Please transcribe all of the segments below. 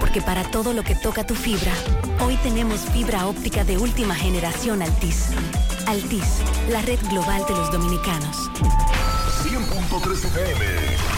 Porque para todo lo que toca tu fibra, hoy tenemos fibra óptica de última generación Altis. Altis, la red global de los dominicanos. 100.3 FM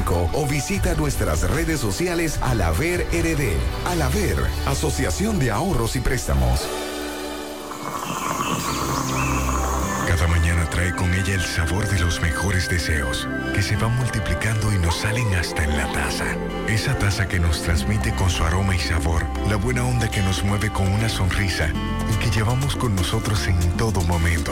o visita nuestras redes sociales Alaver RD. Alaver, Asociación de Ahorros y Préstamos. Cada mañana trae con ella el sabor de los mejores deseos, que se van multiplicando y nos salen hasta en la taza. Esa taza que nos transmite con su aroma y sabor, la buena onda que nos mueve con una sonrisa y que llevamos con nosotros en todo momento.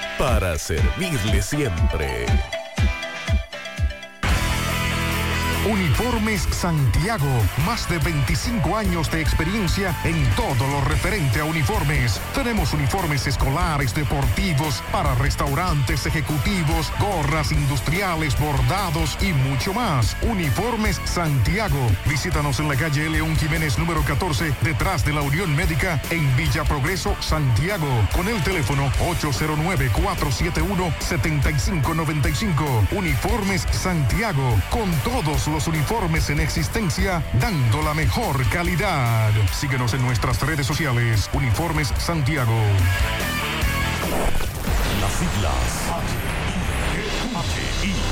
para servirle siempre. Uniformes Santiago, más de 25 años de experiencia en todo lo referente a uniformes. Tenemos uniformes escolares, deportivos, para restaurantes, ejecutivos, gorras industriales, bordados y mucho más. Uniformes Santiago. Visítanos en la calle León Jiménez número 14, detrás de la Unión Médica, en Villa Progreso, Santiago, con el teléfono 809-471-7595. Uniformes Santiago, con todos los uniformes en existencia, dando la mejor calidad. Síguenos en nuestras redes sociales. Uniformes Santiago. Las siglas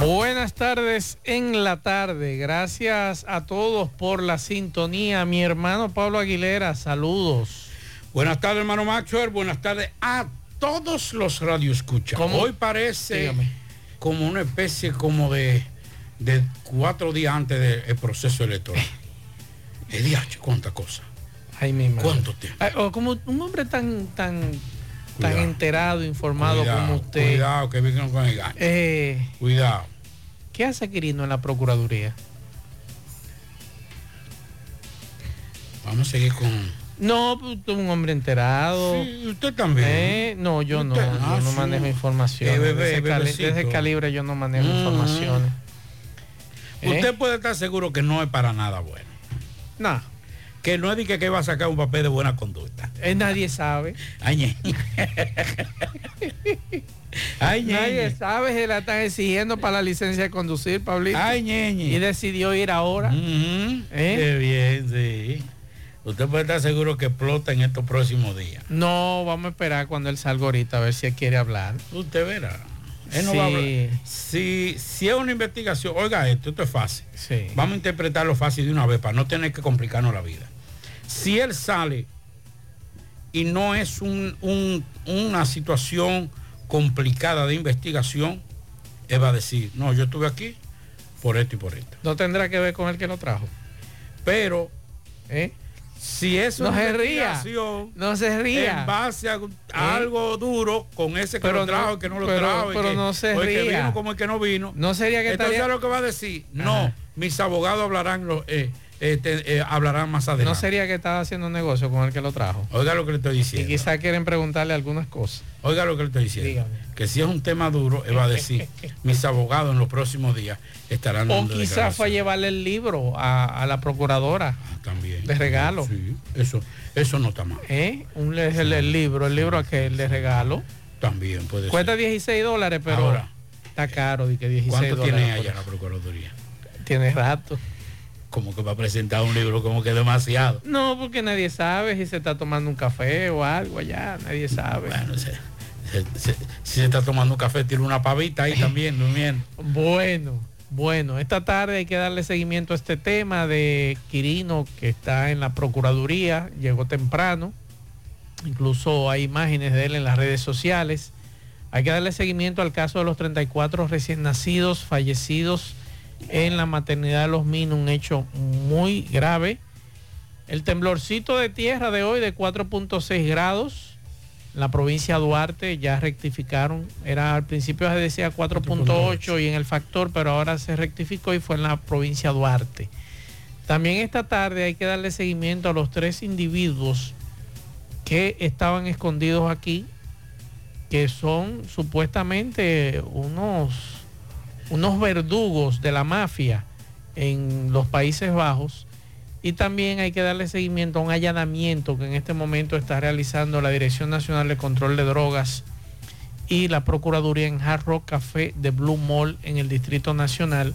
Buenas tardes en la tarde. Gracias a todos por la sintonía. Mi hermano Pablo Aguilera, saludos. Buenas tardes, hermano Maxwell. Buenas tardes a todos los radioescuchas. Hoy parece como una especie como de, de cuatro días antes del proceso electoral. El día, cuánta cosa. Ay, mi ¿Cuánto tiempo? como un hombre tan, tan tan enterado, informado como usted. Cuidado, que vino con el. Eh, cuidado. ¿Qué hace Quirino en la Procuraduría? Vamos a seguir con... No, pues, usted es un hombre enterado. Sí, usted también. Eh, no, yo no. yo no manejo información. Bebé, desde, ese calibre yo no manejo informaciones. Usted puede estar seguro que no es para nada bueno. No que no es que, que va a sacar un papel de buena conducta. Eh, nadie sabe. Ay, Nadie sabe, se la están exigiendo para la licencia de conducir, Pablito. Ay, ñeñe. Y decidió ir ahora. ¿Eh? Qué bien, sí. Usted puede estar seguro que explota en estos próximos días. No, vamos a esperar cuando él salga ahorita a ver si él quiere hablar. Usted verá. Él no va a hablar. Si, si es una investigación, oiga esto, esto es fácil. Vamos a interpretarlo fácil de una vez para no tener que complicarnos la vida. Si él sale y no es una situación complicada de investigación, él va a decir, no, yo estuve aquí por esto y por esto. No tendrá que ver con el que lo trajo. Pero, ¿eh? si es no se ría. no se ría en base a, ¿Eh? algo duro con ese que lo trajo y que no lo trajo pero no se ría. que vino como el que no vino no sería que entonces estaría... lo que va a decir no mis abogados hablarán los eh, este, eh, hablarán más adelante. No sería que estaba haciendo negocio con el que lo trajo. Oiga lo que le estoy diciendo. Y quizá quieren preguntarle algunas cosas. Oiga lo que le estoy diciendo. Que si es un tema duro, él va a decir, mis abogados en los próximos días estarán O quizás fue a llevarle el libro a, la procuradora. Ah, también. De regalo. Sí, eso, eso no está mal. ¿Eh? Un, el, libro, el libro aquel de regalo. También puede Cuesta 16 dólares, pero Ahora, está caro. De que 16 ¿Cuánto tiene allá la Procuraduría? Tiene rato como que va a presentar un libro como que demasiado. No, porque nadie sabe si se está tomando un café o algo allá, nadie sabe. Bueno, si se está tomando un café, tiene una pavita ahí también durmiendo. Bueno, bueno, esta tarde hay que darle seguimiento a este tema de Quirino que está en la Procuraduría, llegó temprano, incluso hay imágenes de él en las redes sociales. Hay que darle seguimiento al caso de los 34 recién nacidos fallecidos en la maternidad de los Minos, un hecho muy grave. El temblorcito de tierra de hoy de 4.6 grados, la provincia de Duarte ya rectificaron, era al principio se decía 4.8 y en el factor, pero ahora se rectificó y fue en la provincia de Duarte. También esta tarde hay que darle seguimiento a los tres individuos que estaban escondidos aquí, que son supuestamente unos unos verdugos de la mafia en los Países Bajos y también hay que darle seguimiento a un allanamiento que en este momento está realizando la Dirección Nacional de Control de Drogas y la Procuraduría en Hard Rock Café de Blue Mall en el Distrito Nacional.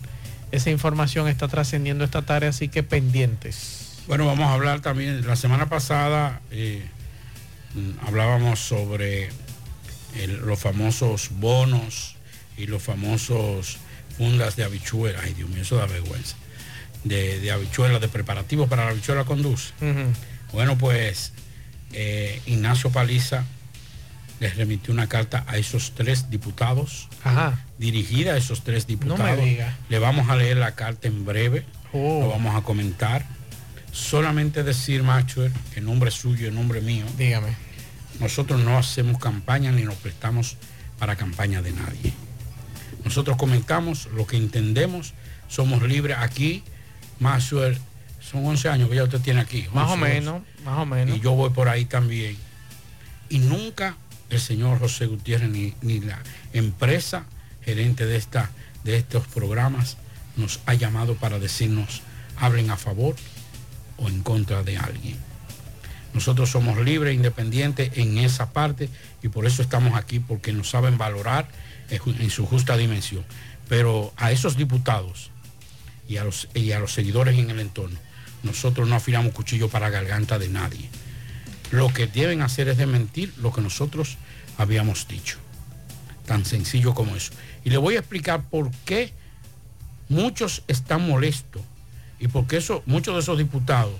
Esa información está trascendiendo esta tarde, así que pendientes. Bueno, vamos a hablar también, la semana pasada eh, hablábamos sobre los famosos bonos y los famosos fundas de habichuela, ay Dios mío, eso da vergüenza, de, de habichuela, de preparativos para la habichuela con dulce. Bueno, pues eh, Ignacio Paliza les remitió una carta a esos tres diputados, dirigida a esos tres diputados. Le vamos a leer la carta en breve, oh. lo vamos a comentar. Solamente decir, Machuel, que en nombre suyo, en nombre mío, dígame. Nosotros no hacemos campaña ni nos prestamos para campaña de nadie. Nosotros comentamos lo que entendemos, somos libres aquí, más son 11 años que ya usted tiene aquí. Más o menos, más o menos. Y yo voy por ahí también. Y nunca el señor José Gutiérrez ni, ni la empresa gerente de, esta, de estos programas nos ha llamado para decirnos, hablen a favor o en contra de alguien. Nosotros somos libres, independientes en esa parte y por eso estamos aquí, porque nos saben valorar en su justa dimensión. Pero a esos diputados y a los, y a los seguidores en el entorno, nosotros no afilamos cuchillo para garganta de nadie. Lo que deben hacer es desmentir lo que nosotros habíamos dicho. Tan sencillo como eso. Y le voy a explicar por qué muchos están molestos y por qué eso, muchos de esos diputados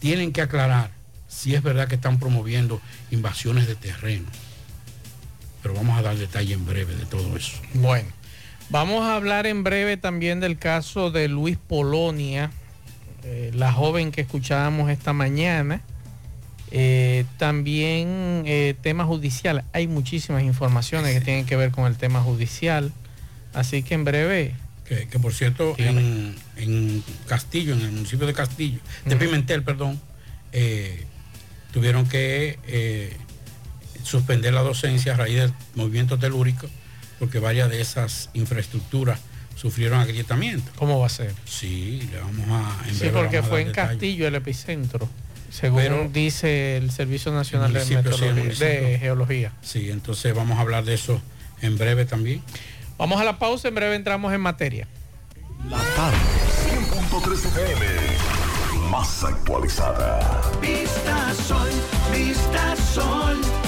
tienen que aclarar si es verdad que están promoviendo invasiones de terreno pero vamos a dar detalle en breve de todo eso. Bueno, vamos a hablar en breve también del caso de Luis Polonia, eh, la joven que escuchábamos esta mañana. Eh, también eh, tema judicial. Hay muchísimas informaciones que tienen que ver con el tema judicial. Así que en breve. Que, por cierto, en, Castillo, en el municipio de Castillo, de Pimentel, perdón, tuvieron que suspender la docencia a raíz del movimiento telúrico, porque varias de esas infraestructuras sufrieron agrietamiento. ¿Cómo va a ser? Sí, le vamos a... En sí, porque fue en Castillo el epicentro, según dice el Servicio Nacional de, de Geología. Sí, entonces vamos a hablar de eso en breve también. Vamos a la pausa, en breve entramos en materia. La tarde, 100.3 FM, más actualizada. Vista Sol, Vista Sol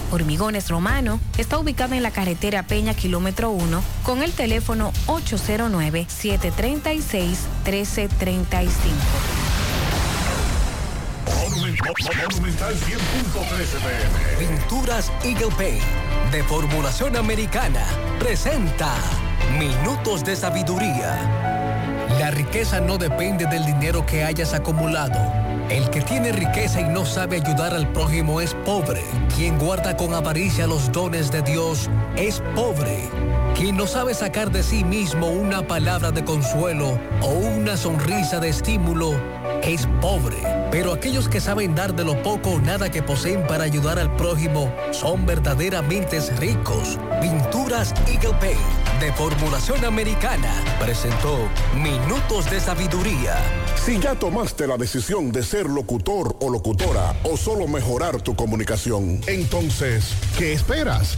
Hormigones Romano está ubicado en la carretera Peña Kilómetro 1 con el teléfono 809-736-1335. Monumental 100.13 pm. Pinturas Eagle Paint de formulación americana presenta Minutos de Sabiduría. La riqueza no depende del dinero que hayas acumulado. El que tiene riqueza y no sabe ayudar al prójimo es pobre. Quien guarda con avaricia los dones de Dios es pobre. Quien no sabe sacar de sí mismo una palabra de consuelo o una sonrisa de estímulo es pobre. Pero aquellos que saben dar de lo poco o nada que poseen para ayudar al prójimo son verdaderamente ricos. Pinturas Eagle Paint de formulación americana presentó Minutos de Sabiduría. Si ya tomaste la decisión de ser locutor o locutora o solo mejorar tu comunicación, entonces, ¿qué esperas?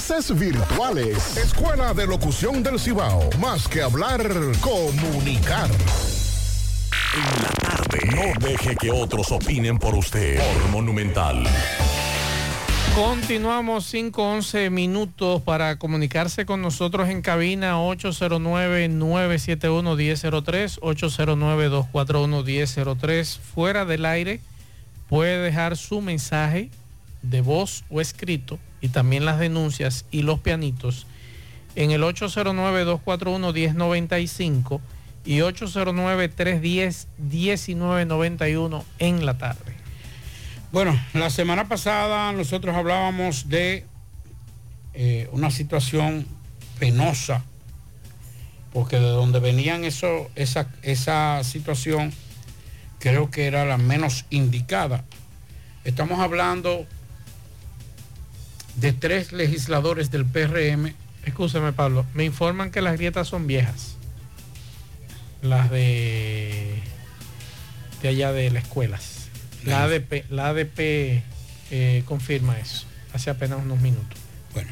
virtuales. Escuela de Locución del Cibao. Más que hablar, comunicar. En la tarde. No deje que otros opinen por usted. Por Monumental. Continuamos 5-11 minutos para comunicarse con nosotros en cabina 809-971-1003, 809-241-1003. Fuera del aire puede dejar su mensaje de voz o escrito y también las denuncias y los pianitos en el 809-241-1095 y 809-310-1991 en la tarde. Bueno, la semana pasada nosotros hablábamos de eh, una situación penosa, porque de donde venían eso, esa, esa situación creo que era la menos indicada. Estamos hablando de tres legisladores del PRM. Escúcheme, Pablo, me informan que las grietas son viejas. Las de, de allá de las escuelas. La ADP, la ADP eh, confirma eso hace apenas unos minutos. Bueno,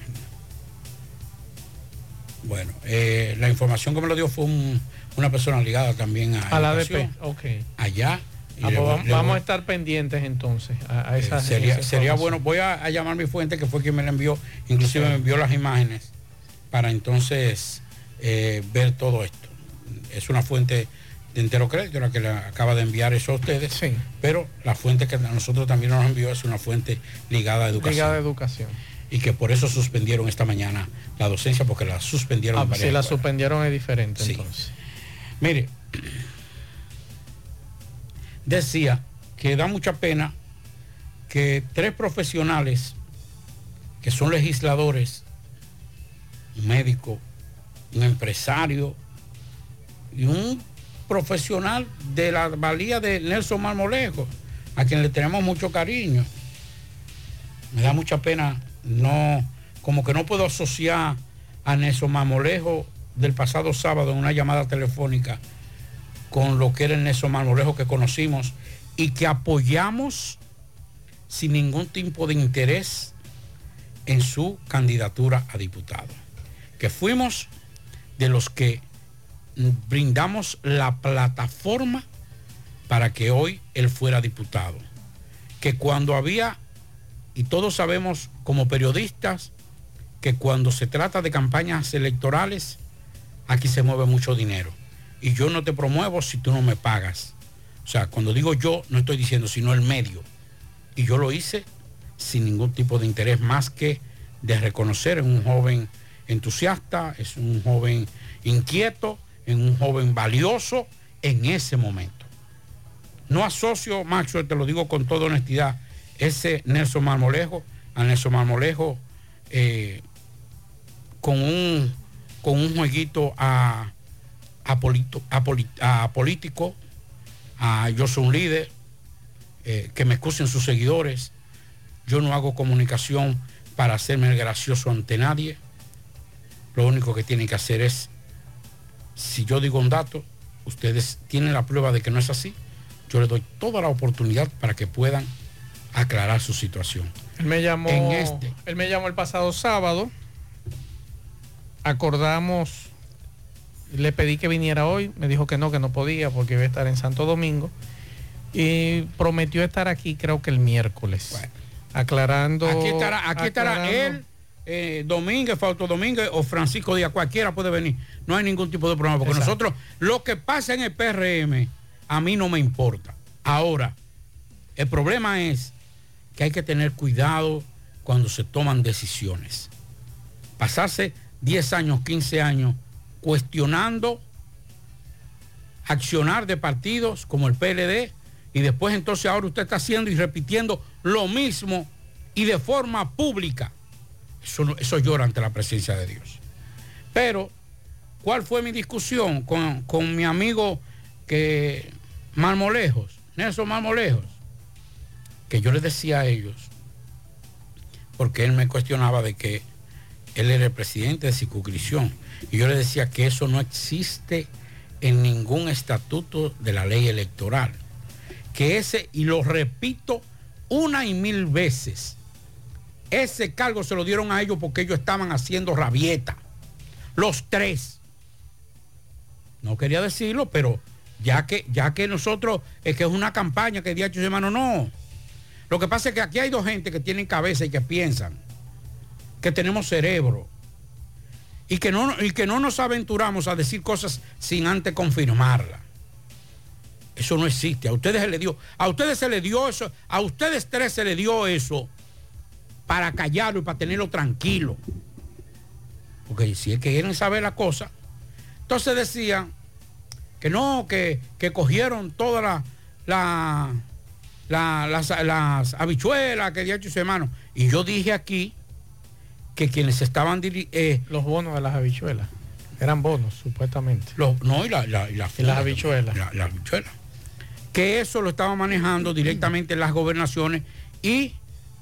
Bueno, eh, la información que me lo dio fue una persona ligada también a, a la ADP. Ok. Allá. Ah, pues vamos, a estar pendientes entonces a, esa. Eh, sería, sería bueno, voy a, llamar a mi fuente que fue quien me la envió, inclusive me envió las imágenes para entonces eh, ver todo esto. Es una fuente de entero crédito la que le acaba de enviar eso a ustedes, sí. pero la fuente que a nosotros también nos envió es una fuente ligada a educación. Ligada a educación. Y que por eso suspendieron esta mañana la docencia, porque la suspendieron. Ah, si la suspendieron es diferente entonces. Mire, decía que da mucha pena que tres profesionales que son legisladores, un médico, un empresario y un profesional de la valía de Nelson Marmolejo, a quien le tenemos mucho cariño. Me da mucha pena, no, como que no puedo asociar a Nelson Marmolejo del pasado sábado en una llamada telefónica con lo que era el Nelson Marmolejo que conocimos y que apoyamos sin ningún tipo de interés en su candidatura a diputado. Que fuimos de los que brindamos la plataforma para que hoy él fuera diputado. Que cuando había, y todos sabemos como periodistas, que cuando se trata de campañas electorales, aquí se mueve mucho dinero. Y yo no te promuevo si tú no me pagas. O sea, cuando digo yo, no estoy diciendo sino el medio. Y yo lo hice sin ningún tipo de interés más que de reconocer en un joven entusiasta, es un joven inquieto, en un joven valioso en ese momento. No asocio, Macho, te lo digo con toda honestidad, ese Nelson Marmolejo, a Nelson Marmolejo eh, con, un, con un jueguito a, a, político, a yo soy un líder, eh, que me excusen sus seguidores. Yo no hago comunicación para hacerme el gracioso ante nadie. Lo único que tienen que hacer es si yo digo un dato, ustedes tienen la prueba de que no es así, yo les doy toda la oportunidad para que puedan aclarar su situación. Él me llamó, este. él me llamó el pasado sábado, acordamos, le pedí que viniera hoy, me dijo que no, que no podía porque iba a estar en Santo Domingo y prometió estar aquí creo que el miércoles. Aclarando. Aquí estará, aquí estará él eh, Domínguez, Fausto Domínguez o Francisco Díaz, cualquiera puede venir. No hay ningún tipo de problema, porque nosotros, lo que pasa en el PRM, a mí no me importa. Ahora, el problema es que hay que tener cuidado cuando se toman decisiones. Pasarse 10 años, 15 años cuestionando accionar de partidos como el PLD y después entonces ahora usted está haciendo y repitiendo lo mismo y de forma pública. Eso, llora ante la presencia de Dios. Pero, ¿cuál fue mi discusión con, mi amigo que Marmolejos, Nelson Marmolejos? Que yo les decía a ellos, porque él me cuestionaba de que él era el presidente de circunscripción, y yo le decía que eso no existe en ningún estatuto de la ley electoral. Que ese, y lo repito una y mil veces, ese cargo se lo dieron a ellos porque ellos estaban haciendo rabieta. Los tres. No quería decirlo, pero ya que, ya que nosotros, es que es una campaña que hecho hermano, no. Lo que pasa es que aquí hay dos gente que tienen cabeza y que piensan, que tenemos cerebro y que no, y que no nos aventuramos a decir cosas sin antes confirmarla. Eso no existe. A ustedes se le dio, a ustedes se le dio eso, a ustedes tres se le dio eso para callarlo y para tenerlo tranquilo. Porque si es que quieren saber la cosa, entonces decían que no, que, cogieron todas la, las, habichuelas que dicho su hermano. Y yo dije aquí que quienes estaban eh, los bonos de las habichuelas eran bonos supuestamente los, no y, la, las habichuelas la, habichuela. que eso lo estaban manejando directamente las gobernaciones y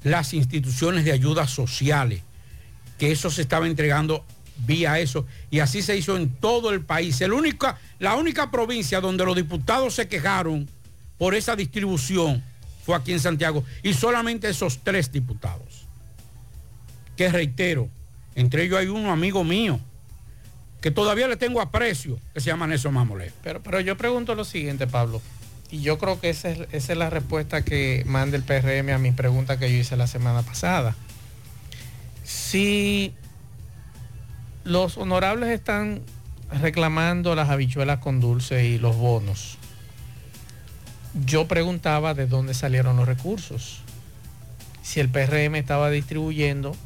las instituciones de ayuda sociales, que eso se estaba entregando vía eso, y así se hizo en todo el país. El única, la única provincia donde los diputados se quejaron por esa distribución fue aquí en Santiago, y solamente esos tres diputados. Que reitero, entre ellos hay uno amigo mío, que todavía le tengo aprecio, que se llama Nelson Mamolé. Pero, pero yo pregunto lo siguiente, Pablo, y yo creo que esa es, esa es la respuesta que manda el PRM a mi pregunta que yo hice la semana pasada. Si los honorables están reclamando las habichuelas con dulce y los bonos, yo preguntaba de dónde salieron los recursos. Si el PRM estaba distribuyendo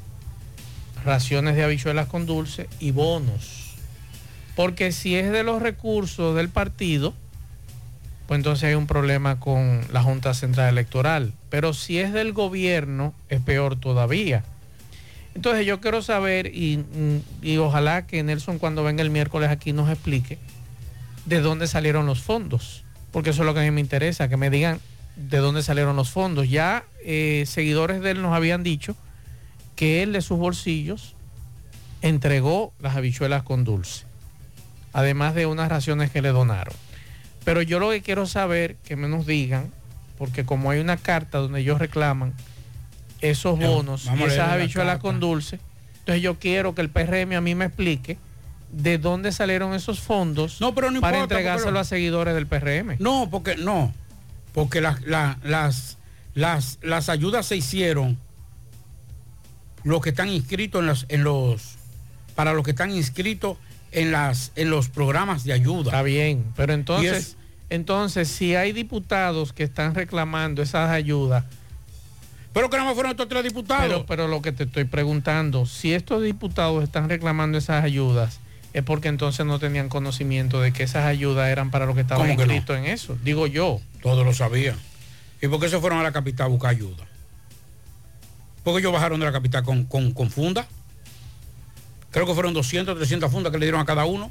raciones de habichuelas con dulce y bonos. Porque si es de los recursos del partido, pues entonces hay un problema con la Junta Central Electoral. Pero si es del gobierno, es peor todavía. Entonces yo quiero saber, y, y, ojalá que Nelson cuando venga el miércoles aquí nos explique de dónde salieron los fondos. Porque eso es lo que a mí me interesa, que me digan de dónde salieron los fondos. Ya eh, seguidores de él nos habían dicho que él de sus bolsillos entregó las habichuelas con dulce además de unas raciones que le donaron. Pero yo lo que quiero saber, que me nos digan, porque como hay una carta donde ellos reclaman esos bonos y esas habichuelas con dulce, entonces yo quiero que el PRM a mí me explique de dónde salieron esos fondos para entregárselo a seguidores del PRM. No, porque no, porque las, las, las, las ayudas se hicieron los que están inscritos en los, en los para los que están inscritos en, las, en los programas de ayuda. Está bien, pero entonces, entonces si hay diputados que están reclamando esas ayudas, pero que no me fueron estos tres diputados. Pero, pero lo que te estoy preguntando, si estos diputados están reclamando esas ayudas, es porque entonces no tenían conocimiento de que esas ayudas eran para lo que estaban inscritos en eso. Digo yo. Todos lo sabían. ¿Y por qué se fueron a la capital a buscar ayuda? Porque ellos bajaron de la capital con, con, con funda. Creo que fueron 200, 300 fundas que le dieron a cada uno.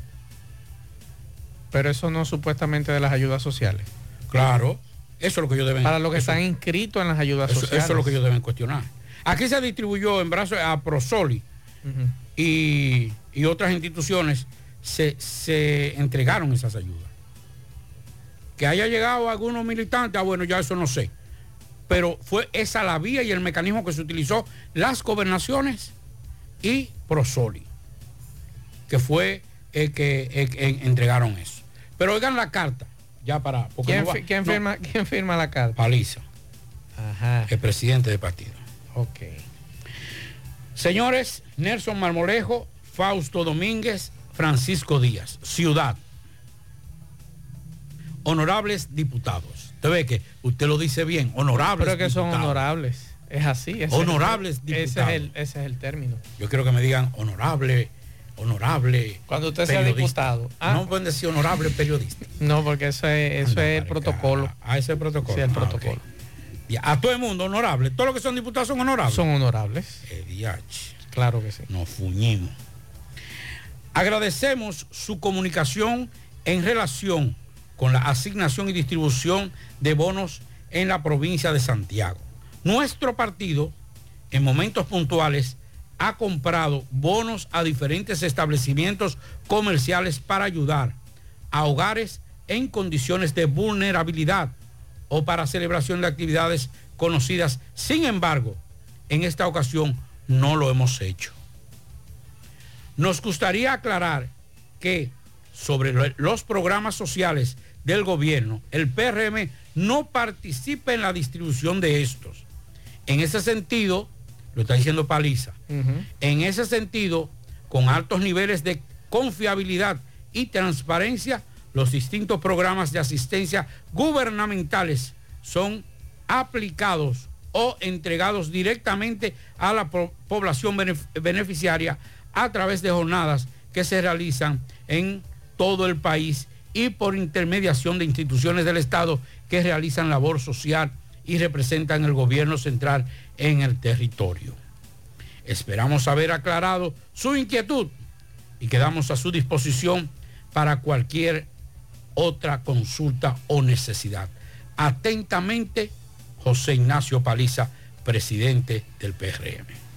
Pero eso no supuestamente de las ayudas sociales. Claro, eso es lo que ellos deben. Para los que están inscritos en las ayudas sociales. Eso es lo que ellos deben cuestionar. Aquí se distribuyó en brazos a Prosoli y, otras instituciones se, se, entregaron esas ayudas. Que haya llegado algunos militantes, ah, bueno, ya eso no sé. Pero fue esa la vía y el mecanismo que se utilizó las gobernaciones y Prosoli que fue el que, entregaron eso. Pero oigan la carta, ya para... ¿Quién, firma, la carta? Paliza. El presidente del partido. Ok. Señores, Nelson Marmolejo, Fausto Domínguez, Francisco Díaz, Ciudad. Honorables diputados. Usted ve que usted lo dice bien, honorables. Creo que son honorables. Es así. honorables diputados. Ese es, el, término. Yo quiero que me digan honorable honorable. Cuando usted sea diputado. ¿ah? No pueden decir honorable periodista. No, porque eso es, eso es el protocolo. Ah, ese es el protocolo. Sí, el ah, protocolo. a todo el mundo honorable. Todos los que son diputados son honorables. Son honorables. Claro que sí. Nos fuñimos. Agradecemos su comunicación en relación con la asignación y distribución de bonos en la provincia de Santiago. Nuestro partido, en momentos puntuales, ha comprado bonos a diferentes establecimientos comerciales para ayudar a hogares en condiciones de vulnerabilidad o para celebración de actividades conocidas. Sin embargo, en esta ocasión no lo hemos hecho. Nos gustaría aclarar que sobre los programas sociales del gobierno, el PRM no participa en la distribución de estos. En ese sentido, lo está diciendo Paliza. En ese sentido, con altos niveles de confiabilidad y transparencia, los distintos programas de asistencia gubernamentales son aplicados o entregados directamente a la población beneficiaria a través de jornadas que se realizan en todo el país y por intermediación de instituciones del Estado que realizan labor social y representan el gobierno central en el territorio. Esperamos haber aclarado su inquietud y quedamos a su disposición para cualquier otra consulta o necesidad. Atentamente, José Ignacio Paliza, presidente del PRM.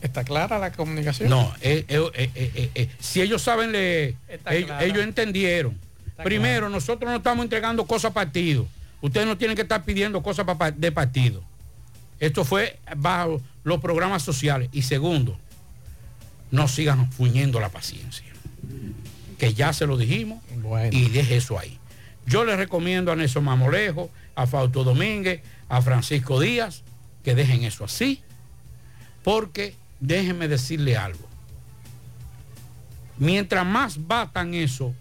¿Está clara la comunicación? No, eh, eh, eh, si ellos saben, ellos, ellos, entendieron. Primero, nosotros no estamos entregando cosas a partido. Ustedes no tienen que estar pidiendo cosas de partido. Esto fue bajo los programas sociales. Y segundo, no sigan fuñendo la paciencia. que ya se lo dijimos, y deje eso ahí. Yo le recomiendo a Nelson Mamolejo, a Fausto Domínguez, a Francisco Díaz, que dejen eso así, porque déjenme decirle algo. Mientras más batan eso,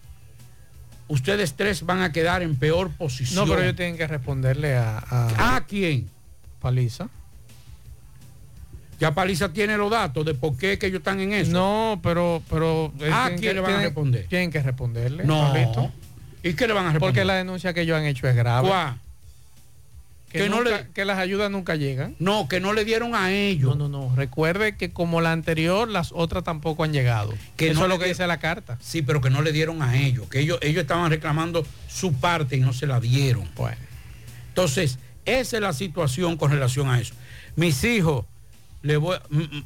ustedes tres van a quedar en peor posición. No, pero ellos tienen que responderle a... ¿A, ¿A quién? Paliza. Ya Paliza tiene los datos de por qué que ellos están en eso. No, pero... pero ¿A quién le van a responder? Tienen que responderle. No. ¿Y qué le van a responder? Porque la denuncia que ellos han hecho es grave. ¿Cuál? Que, no le, que las ayudas nunca llegan. No, que no le dieron a ellos. No, no, no. Recuerde que como la anterior, las otras tampoco han llegado. Que Eso no es lo que di- dice la carta. Sí, pero que no le dieron a ellos. Que ellos, ellos estaban reclamando su parte y no se la dieron. Bueno. Entonces, esa es la situación con relación a eso. Mis hijos, le voy,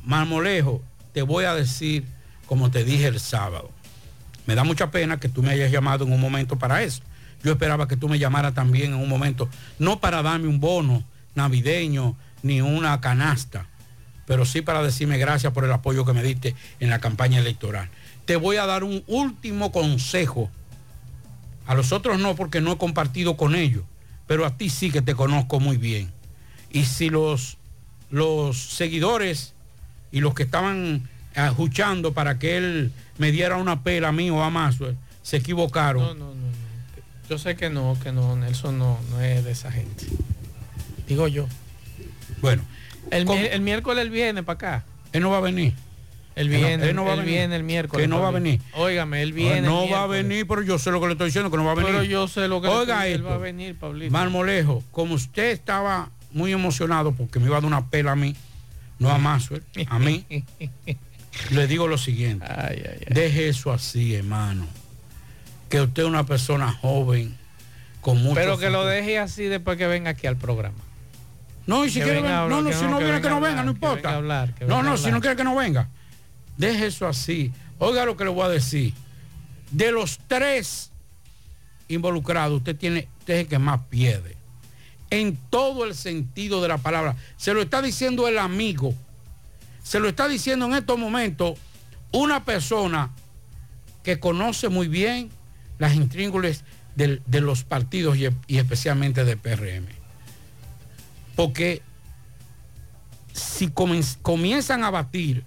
Marmolejo, te voy a decir como te dije el sábado. Me da mucha pena que tú me hayas llamado en un momento para eso. Yo esperaba que tú me llamaras también en un momento, no para darme un bono navideño ni una canasta, pero sí para decirme gracias por el apoyo que me diste en la campaña electoral. Te voy a dar un último consejo. A los otros no, porque no he compartido con ellos, pero a ti sí que te conozco muy bien. Y si los, los seguidores y los que estaban escuchando para que él me diera una pela a mí o a Mazo, se equivocaron. No, no, no. Yo sé que no, que no, Nelson no, no es de esa gente. Digo yo. Bueno. El, el miércoles él viene para acá. Él no va a venir. Él Él no- viene, él no va a él venir. viene el miércoles. Que no va a venir. Óigame, él viene. no el va a venir, pero yo sé lo que le estoy diciendo, que no va a venir. Pero yo sé lo que le Oiga estoy- él esto. va a venir, Pablito. Marmolejo, como usted estaba muy emocionado porque me iba a dar una pela a mí, no a Mazo, a mí, le digo lo siguiente. Deje eso así, hermano. Que usted es una persona joven, con mucho Pero que lo deje así después que venga aquí al programa. No, y si Que quiere venga no, no, que si no, no que viene que no venga, no hablar, importa. venga hablar, no, no, si no quiere que no venga. Deje eso así. Oiga lo que le voy a decir. De los tres involucrados, usted tiene, usted es el que más pierde. En todo el sentido de la palabra. Se lo está diciendo el amigo. Se lo está diciendo en estos momentos una persona que conoce muy bien las intríngules del- de los partidos y, especialmente de PRM. Porque si comienzan a batir,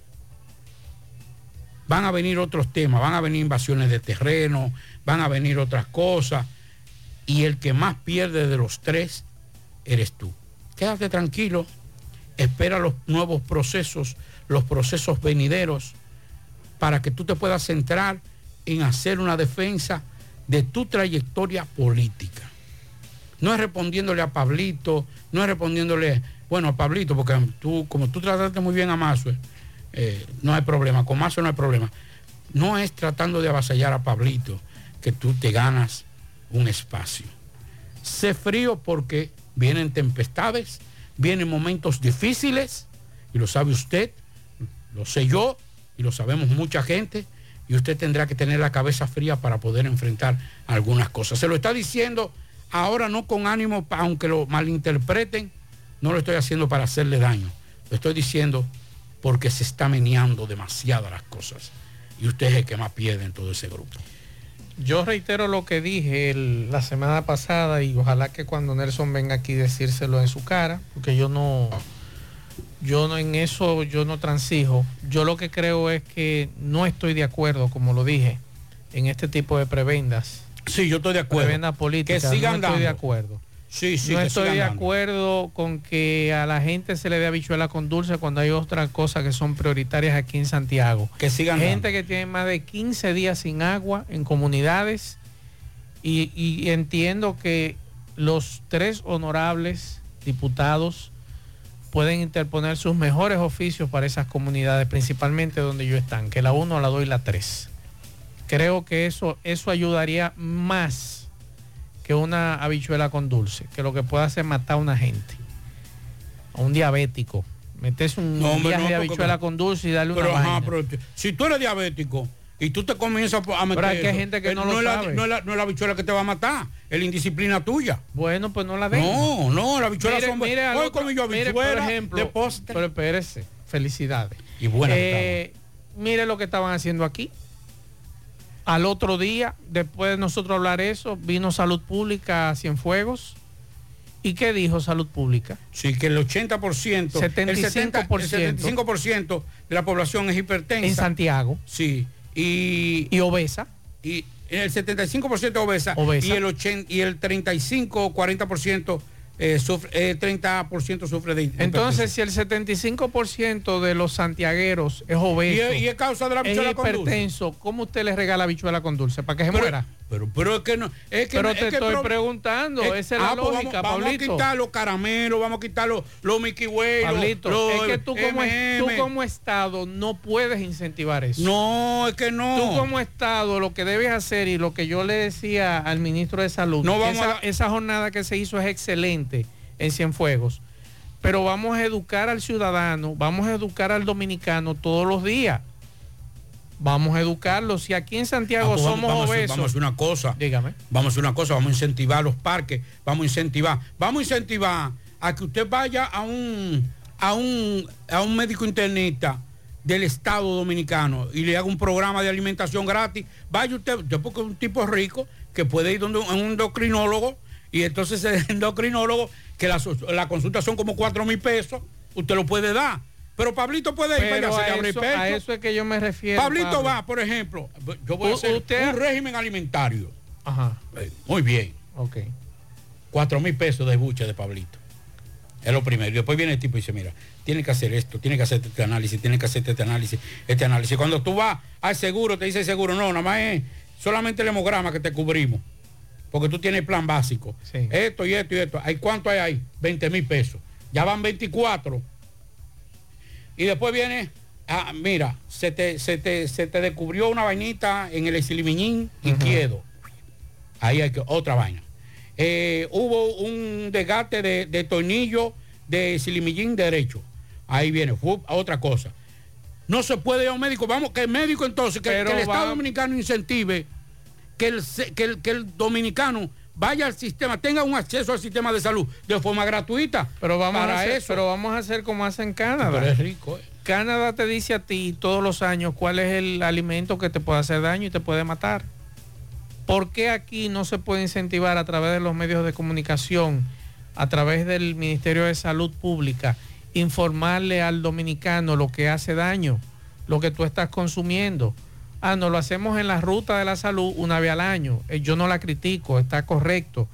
van a venir otros temas, van a venir invasiones de terreno, van a venir otras cosas, y el que más pierde de los tres eres tú. Quédate tranquilo, espera los nuevos procesos, los procesos venideros, para que tú te puedas centrar en hacer una defensa de tu trayectoria política. No es respondiéndole a Pablito, no es respondiéndole, bueno, a Pablito, porque tú, como tú trataste muy bien a Mazo, eh, no hay problema, con Mazo no hay problema. No es tratando de avasallar a Pablito que tú te ganas un espacio. Sé frío porque vienen tempestades, vienen momentos difíciles, y lo sabe usted, lo sé yo, y lo sabemos mucha gente, y usted tendrá que tener la cabeza fría para poder enfrentar algunas cosas. Se lo está diciendo ahora no con ánimo, aunque lo malinterpreten, no lo estoy haciendo para hacerle daño. Lo estoy diciendo porque se está meneando demasiadas las cosas. Y usted es el que más pierde en todo ese grupo. Yo reitero lo que dije el- la semana pasada y ojalá que cuando Nelson venga aquí decírselo en su cara, porque yo no, yo no en eso yo no transijo. Yo lo que creo es que no estoy de acuerdo, como lo dije, en este tipo de prebendas. Sí, yo estoy de acuerdo. Prebendas políticas. Que sigan no estoy de dando. acuerdo. Sí, sí, no estoy de dando. acuerdo con que a la gente se le dé habichuela con dulce cuando hay otras cosas que son prioritarias aquí en Santiago. Que sigan Gente que tiene más de 15 días sin agua en comunidades y, y entiendo que los tres honorables diputados pueden interponer sus mejores oficios para esas comunidades, principalmente donde ellos están, que la 1, la 2 y la 3. Creo que eso, eso ayudaría más que una habichuela con dulce, que lo que puede hacer es matar a una gente, a un diabético. Metes un No, hombre, viaje no, de habichuela con dulce y darle una Pero, ajá, pero si tú eres diabético y tú te comienzas a meter Pero hay que gente que eh, no lo es la- no es la, no es la bichuela que te va a matar, es la indisciplina tuya. Bueno, pues no la den. No, no, la bichuela Mire, son mire Hoy comí yo mire, por ejemplo, de postre. Pero espérese, felicidades. Y buena Eh, mire lo que estaban haciendo aquí. Al otro día, después de nosotros hablar eso, vino Salud Pública a Cienfuegos. ¿Y qué dijo Salud Pública? Sí, que el 80%, 75%, el 70, el 75% de la población es hipertensa. En Santiago. Sí. Y, y obesa. Y el 75% obesa, obesa. Y el 80, y el 35 40% eh, sufre, eh, 30% sufre de Entonces, si el 75% de los santiagueros es obeso y, es causa de la bichuela es hipertenso, ¿cómo usted le regala bichuela con dulce? ¿Para que se muera? Pero, pero es que no. Es que pero no, te es que estoy preguntando, es, esa es la ah, pues lógica, vamos, Pablito. Vamos a quitar los caramelos, vamos a quitar los, los Mickey Way. Pablito, los, es que tú como, tú como Estado no puedes incentivar eso. No, es que no. Tú como Estado lo que debes hacer y lo que yo le decía al ministro de Salud, no vamos esa, a... esa jornada que se hizo es excelente en Cienfuegos. Pero vamos a educar al ciudadano, vamos a educar al dominicano todos los días. Vamos a educarlo. Si aquí en Santiago somos vamos, obesos. Vamos a hacer una cosa. Dígame. Vamos a hacer una cosa, vamos a incentivar los parques, vamos a incentivar, vamos a incentivar a que usted vaya a un a un a un médico internista del Estado Dominicano y le haga un programa de alimentación gratis. Vaya usted, yo porque es un tipo rico que puede ir donde un, endocrinólogo y entonces el endocrinólogo, que la, la consulta son como cuatro mil pesos, usted lo puede dar. Pero Pablito puede ir Pero a, eso, a eso es que yo me refiero. Pablito Pablo. va, por ejemplo, yo voy a hacer usted... un régimen alimentario. Ajá. Muy bien. Ok. Cuatro mil pesos de bucha de Pablito. Es lo primero. Y después viene el tipo y dice, mira, tiene que hacer esto, tiene que hacer este análisis, tiene que hacer este análisis, este análisis. Cuando tú vas al seguro, te dice el seguro, no, nada más es solamente el hemograma que te cubrimos. Porque tú tienes plan básico. Sí. Esto y esto y esto. ¿Hay cuánto hay ahí? 20 mil pesos. Ya van 24. Y después viene, ah, mira, se te, se, te, se te descubrió una vainita en el exilimiñín uh -huh. izquierdo. Ahí hay que, otra vaina. Eh, hubo un desgaste de, de tornillo de silimillín derecho. Ahí viene, fue otra cosa. No se puede ir a un médico. Vamos, que el médico entonces, que, que el Estado Dominicano incentive que el, que el, que el dominicano vaya al sistema, tenga un acceso al sistema de salud de forma gratuita. Pero vamos, para a hacer, eso. pero vamos a hacer como hace en Canadá. Pero es rico. Eh. Canadá te dice a ti todos los años cuál es el alimento que te puede hacer daño y te puede matar. ¿Por qué aquí no se puede incentivar a través de los medios de comunicación, a través del Ministerio de Salud Pública, informarle al dominicano lo que hace daño, lo que tú estás consumiendo? Ah, no, lo hacemos en la ruta de la salud una vez al año. Eh, yo no la critico, está correcto.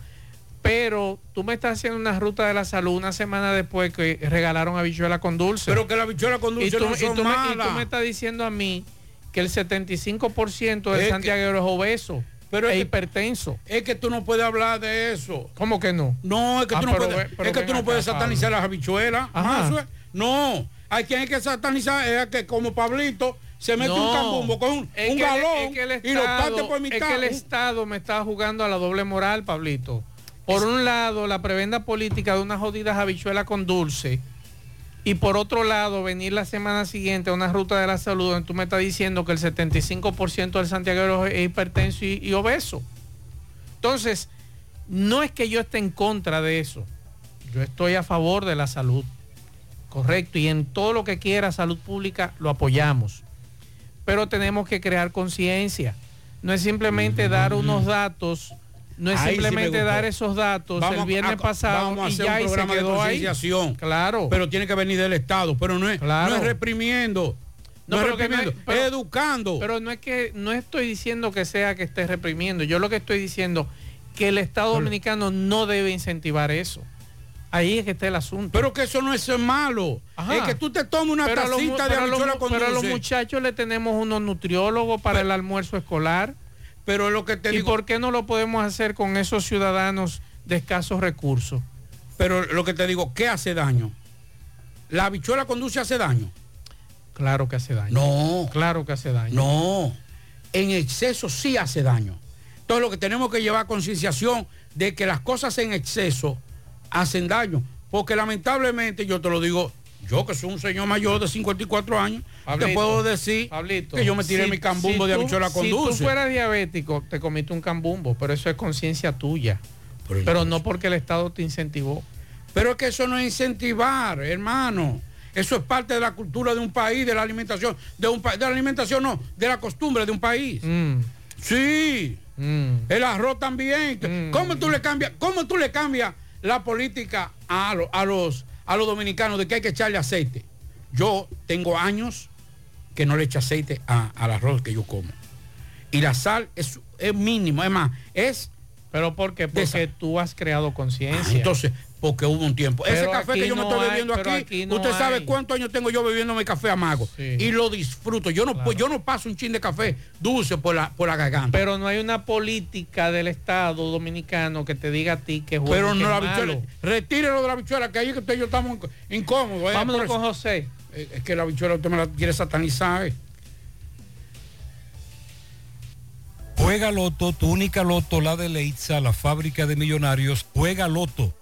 Pero tú me estás haciendo una ruta de la salud una semana después que regalaron habichuela con dulce. Pero que la habichuela con dulce y tú, no son y tú malas. Me, y tú me estás diciendo a mí que el 75% del que- santiaguero es obeso Pero es que- hipertenso. Es que tú no puedes hablar de eso. ¿Cómo que no? No, es que Ah, tú no pero puedes, pero es que tú no acá, puedes satanizar Pablo. las habichuelas. Ajá. No, hay quien hay que satanizar es que como Pablito se mete No. un cambumbo con un, un el- galón es que el y lo parte por mitad. Es que el Estado me está jugando a la doble moral, Pablito. Por un lado, la prebenda política de unas jodidas habichuelas con dulce. Y por otro lado, venir la semana siguiente a una ruta de la salud donde tú me estás diciendo que el 75% del santiaguero es hipertenso y, y obeso. Entonces, no es que yo esté en contra de eso. Yo estoy a favor de la salud. Correcto. Y en todo lo que quiera salud pública lo apoyamos. Pero tenemos que crear conciencia. No es simplemente dar unos datos. No es Ahí simplemente dar esos datos Vamos el viernes a- pasado vamos a y ya un y se de quedó ahí. Claro. Pero tiene que venir del Estado, pero no es, Claro. no es reprimiendo. No, pero no reprimiendo, es- pero- es educando. Pero no es que no estoy diciendo que sea que esté reprimiendo. Yo lo que estoy diciendo que el Estado dominicano no debe incentivar eso. Ahí es que está el asunto. Pero que eso no es malo. Ajá. Es que tú te tomes una Pero tacita de habichuela con pero a los muchachos le tenemos unos nutriólogos para el almuerzo escolar. Pero es lo que te ¿Y digo. por qué no lo podemos hacer con esos ciudadanos de escasos recursos? Pero lo que te digo, ¿qué hace daño? ¿La habichuela con dulce hace daño? Claro que hace daño. No. Claro que hace daño. No. En exceso sí hace daño. Entonces lo que tenemos que llevar a concienciación de que las cosas en exceso hacen daño. Porque lamentablemente, yo te lo digo, yo que soy un señor mayor de 54 años, te Pablito, puedo decir Pablito, que yo me tiré si- mi cambumbo si de habichuela con si tú fueras diabético, te comiste un cambumbo, pero eso es conciencia tuya. Pero, no porque el Estado te incentivó. Pero es que eso no es incentivar, hermano. Eso es parte de la cultura de un país, de la alimentación, de un país, de la alimentación no, de la costumbre de un país. Mm. Sí. Mm. El arroz también. ¿Cómo tú le cambias, cómo tú le cambias la política a, a, los, a los dominicanos de que hay que echarle aceite? Yo tengo años que no le echo aceite al arroz que yo como. Y la sal es, es mínimo, es más, es... ¿Pero por qué? Porque tú has creado conciencia. entonces, porque hubo un tiempo. Ese café que yo me estoy bebiendo aquí, usted sabe cuántos años tengo yo bebiéndome café amargo. Y lo disfruto. Yo no, yo no paso un chin de café dulce por la, por la garganta. Pero no hay una política del Estado dominicano que te diga a ti que es Pero no la bichuela. Retírelo de la bichuela, que ahí que usted y yo estamos incómodos. ¿eh? Vámonos con José. Eh, es que la bichuela usted me la quiere satanizar. ¿eh? Juega Loto, tu única Loto, la de Leitza, la fábrica de millonarios. Juega Loto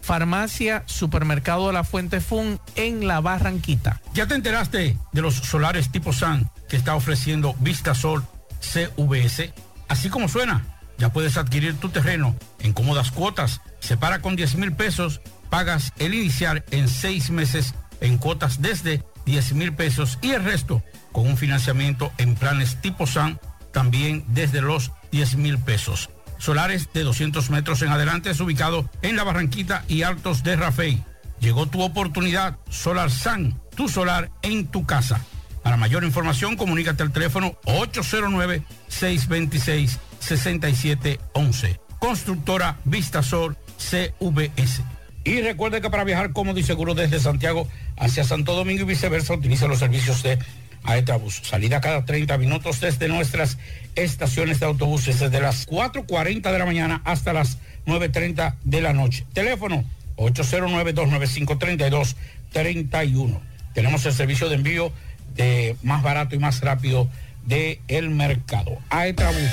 Farmacia Supermercado La Fuente Fun en La Barranquita. ¿Ya te enteraste de los solares tipo SAN que está ofreciendo Vistasol CVS? Así como suena, ya puedes adquirir tu terreno en cómodas cuotas. Separa con 10 mil pesos, pagas el iniciar en seis meses en cuotas desde 10 mil pesos y el resto con un financiamiento en planes tipo SAN también desde los 10 mil pesos solares de 200 metros en adelante es ubicado en la Barranquita y Altos de Rafey. Llegó tu oportunidad, Solar San, tu solar en tu casa. Para mayor información, comunícate al teléfono 809-626-6711. Constructora Vistasol CVS. Y recuerde que para viajar cómodo y seguro desde Santiago hacia Santo Domingo y viceversa, utiliza los servicios de Aetrabús. Salida cada 30 minutos desde nuestras estaciones de autobuses desde las 4.40 de la mañana hasta las 9.30 de la noche. Teléfono 809-295-3231. Tenemos el servicio de envío de más barato y más rápido del el mercado. Aetrabús.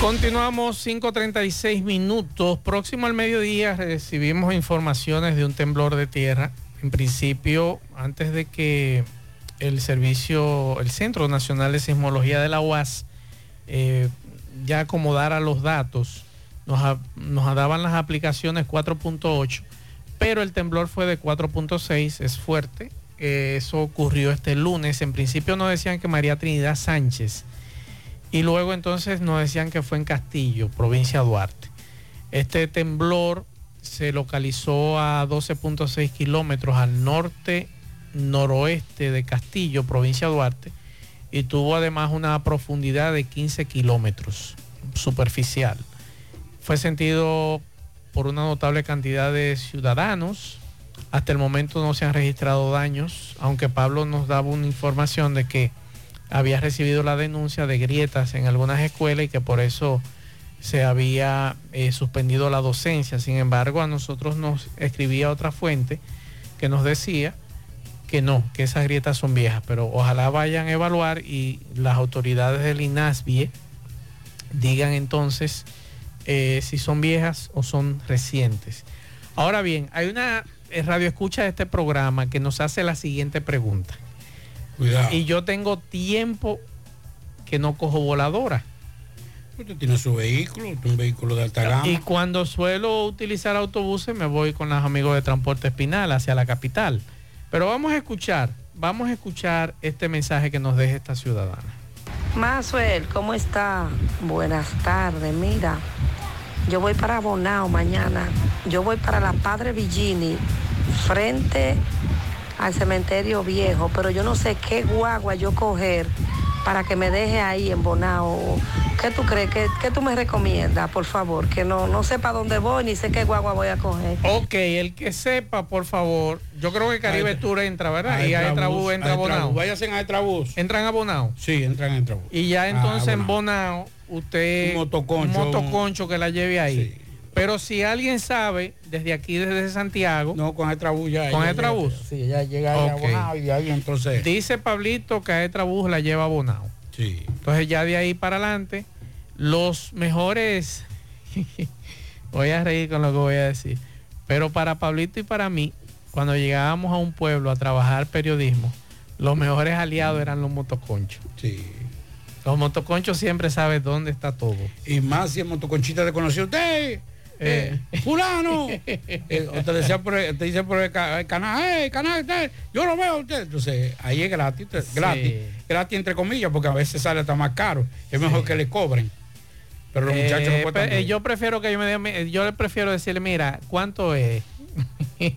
Continuamos 5.36 minutos. Próximo al mediodía recibimos informaciones de un temblor de tierra. En principio, antes de que el servicio, el Centro Nacional de Sismología de la UAS eh, ya acomodara los datos. Nos, nos daban las aplicaciones 4.8, pero el temblor fue de 4.6, es fuerte. Eh, eso ocurrió este lunes. En principio nos decían que María Trinidad Sánchez y luego entonces nos decían que fue en Castillo, provincia Duarte. Este temblor se localizó a 12.6 kilómetros al norte noroeste de Castillo, provincia Duarte, y tuvo además una profundidad de 15 kilómetros superficial. Fue sentido por una notable cantidad de ciudadanos. Hasta el momento no se han registrado daños, aunque Pablo nos daba una información de que había recibido la denuncia de grietas en algunas escuelas y que por eso se había eh, suspendido la docencia. Sin embargo, a nosotros nos escribía otra fuente que nos decía que no, que esas grietas son viejas, pero ojalá vayan a evaluar y las autoridades del INASBIE digan entonces eh, si son viejas o son recientes. Ahora bien, hay una eh, radio escucha de este programa que nos hace la siguiente pregunta. Cuidado. Y yo tengo tiempo que no cojo voladora. Usted tiene su vehículo, un vehículo de alta gama. Y cuando suelo utilizar autobuses me voy con los amigos de Transporte Espinal hacia la capital. Pero vamos a escuchar, vamos a escuchar este mensaje que nos deja esta ciudadana. Masuel, ¿cómo está? Buenas tardes, mira. Yo voy para Bonao mañana. Yo voy para la Padre Villini, frente al cementerio viejo, pero yo no sé qué guagua yo coger para que me deje ahí en Bonao. ¿Qué tú crees? ¿Qué, qué tú me recomiendas, por favor? Que no, no sepa dónde voy ni sé qué guagua voy a coger. Ok, el que sepa, por favor. Yo creo que Caribe Tour entra, ¿verdad? y a Etrabús entra a Bonao. Váyanse a Etrabús. ¿Entran a Bonao? Sí, entran a Etrabús. Y ya entonces en Bonao, usted... Un motoconcho. Un motoconcho que la lleve ahí. Pero si alguien sabe, desde aquí, desde Santiago... No, con Etrabús ya. ¿Con Etrabús? Sí, ella llega ahí a. Bonao y ahí entonces... Dice Pablito que a Etrabús la lleva a Bonao. Sí. Entonces ya de ahí para adelante, los mejores, voy a reír con lo que voy a decir, pero para Pablito y para mí, cuando llegábamos a un pueblo a trabajar periodismo, los mejores aliados eran los motoconchos. Sí. Los motoconchos siempre saben dónde está todo. Y más si el motoconchita te conoció usted. Eh, fulano Eh, te decía por el- te dice por el, ca- el canal hey, canal usted, yo lo veo a usted entonces ahí es gratis te- gratis gratis entre comillas porque a veces sale hasta más caro es mejor que le cobren pero los muchachos no Eh, eh, yo prefiero que yo me dé- yo le prefiero decirle, mira, ¿cuánto es?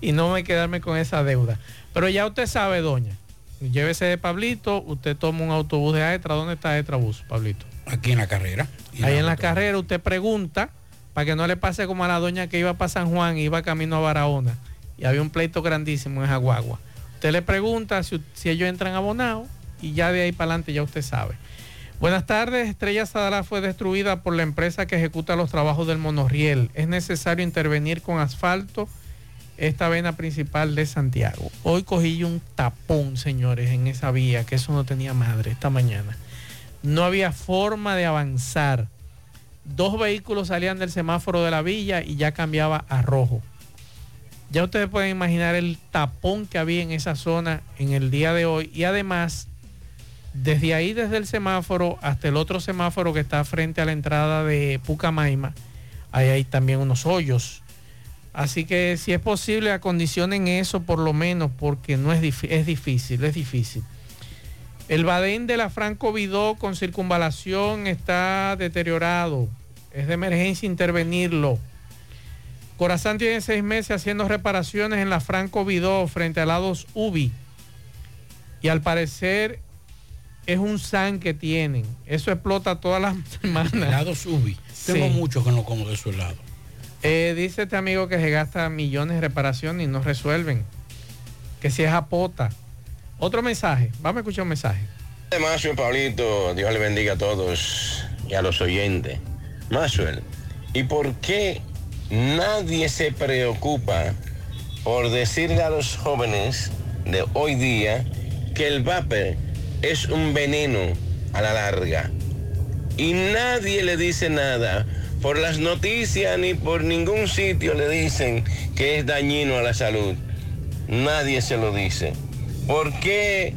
y no me quedarme con esa deuda. Pero ya usted sabe, doña. Llévese de Pablito, usted toma un autobús de Aetra. ¿Dónde está Aetra Bus, Pablito? Aquí en la carrera Ahí en la carrera usted pregunta para que no le pase como a la doña que iba para San Juan y iba camino a Barahona y había un pleito grandísimo en Jaguagua. Usted le pregunta si, si ellos entran abonados y ya de ahí para adelante ya usted sabe. Buenas tardes, Estrella Sadala fue destruida por la empresa que ejecuta los trabajos del monorriel. Es necesario intervenir con asfalto esta vena principal de Santiago. Hoy cogí un tapón, señores, en esa vía, que eso no tenía madre esta mañana. No había forma de avanzar. Dos vehículos salían del semáforo de la villa y ya cambiaba a rojo. Ya ustedes pueden imaginar el tapón que había en esa zona en el día de hoy. Y además, desde ahí, desde el semáforo hasta el otro semáforo que está frente a la entrada de Pucamaima, ahí hay también unos hoyos. Así que si es posible, acondicionen eso por lo menos, porque no es, es difícil, es difícil. El Badén de la Franco Vidó con circunvalación está deteriorado. Es de emergencia intervenirlo. Corazán tiene seis meses haciendo reparaciones en la Franco Vidó frente a lados UBI. Y al parecer es un SAN que tienen. Eso explota todas las semanas. helados UBI tengo muchos que no como de su helado Eh, dice este amigo que se gasta millones de reparaciones y no resuelven. Que si es apota. Otro mensaje. Vamos a escuchar un mensaje. Masuel, Pablito, Dios le bendiga a todos y a los oyentes. Masuel, ¿y por qué nadie se preocupa por decirle a los jóvenes de hoy día que el vapor es un veneno a la larga? Y nadie le dice nada. Por las noticias ni por ningún sitio le dicen que es dañino a la salud. Nadie se lo dice. ¿Por qué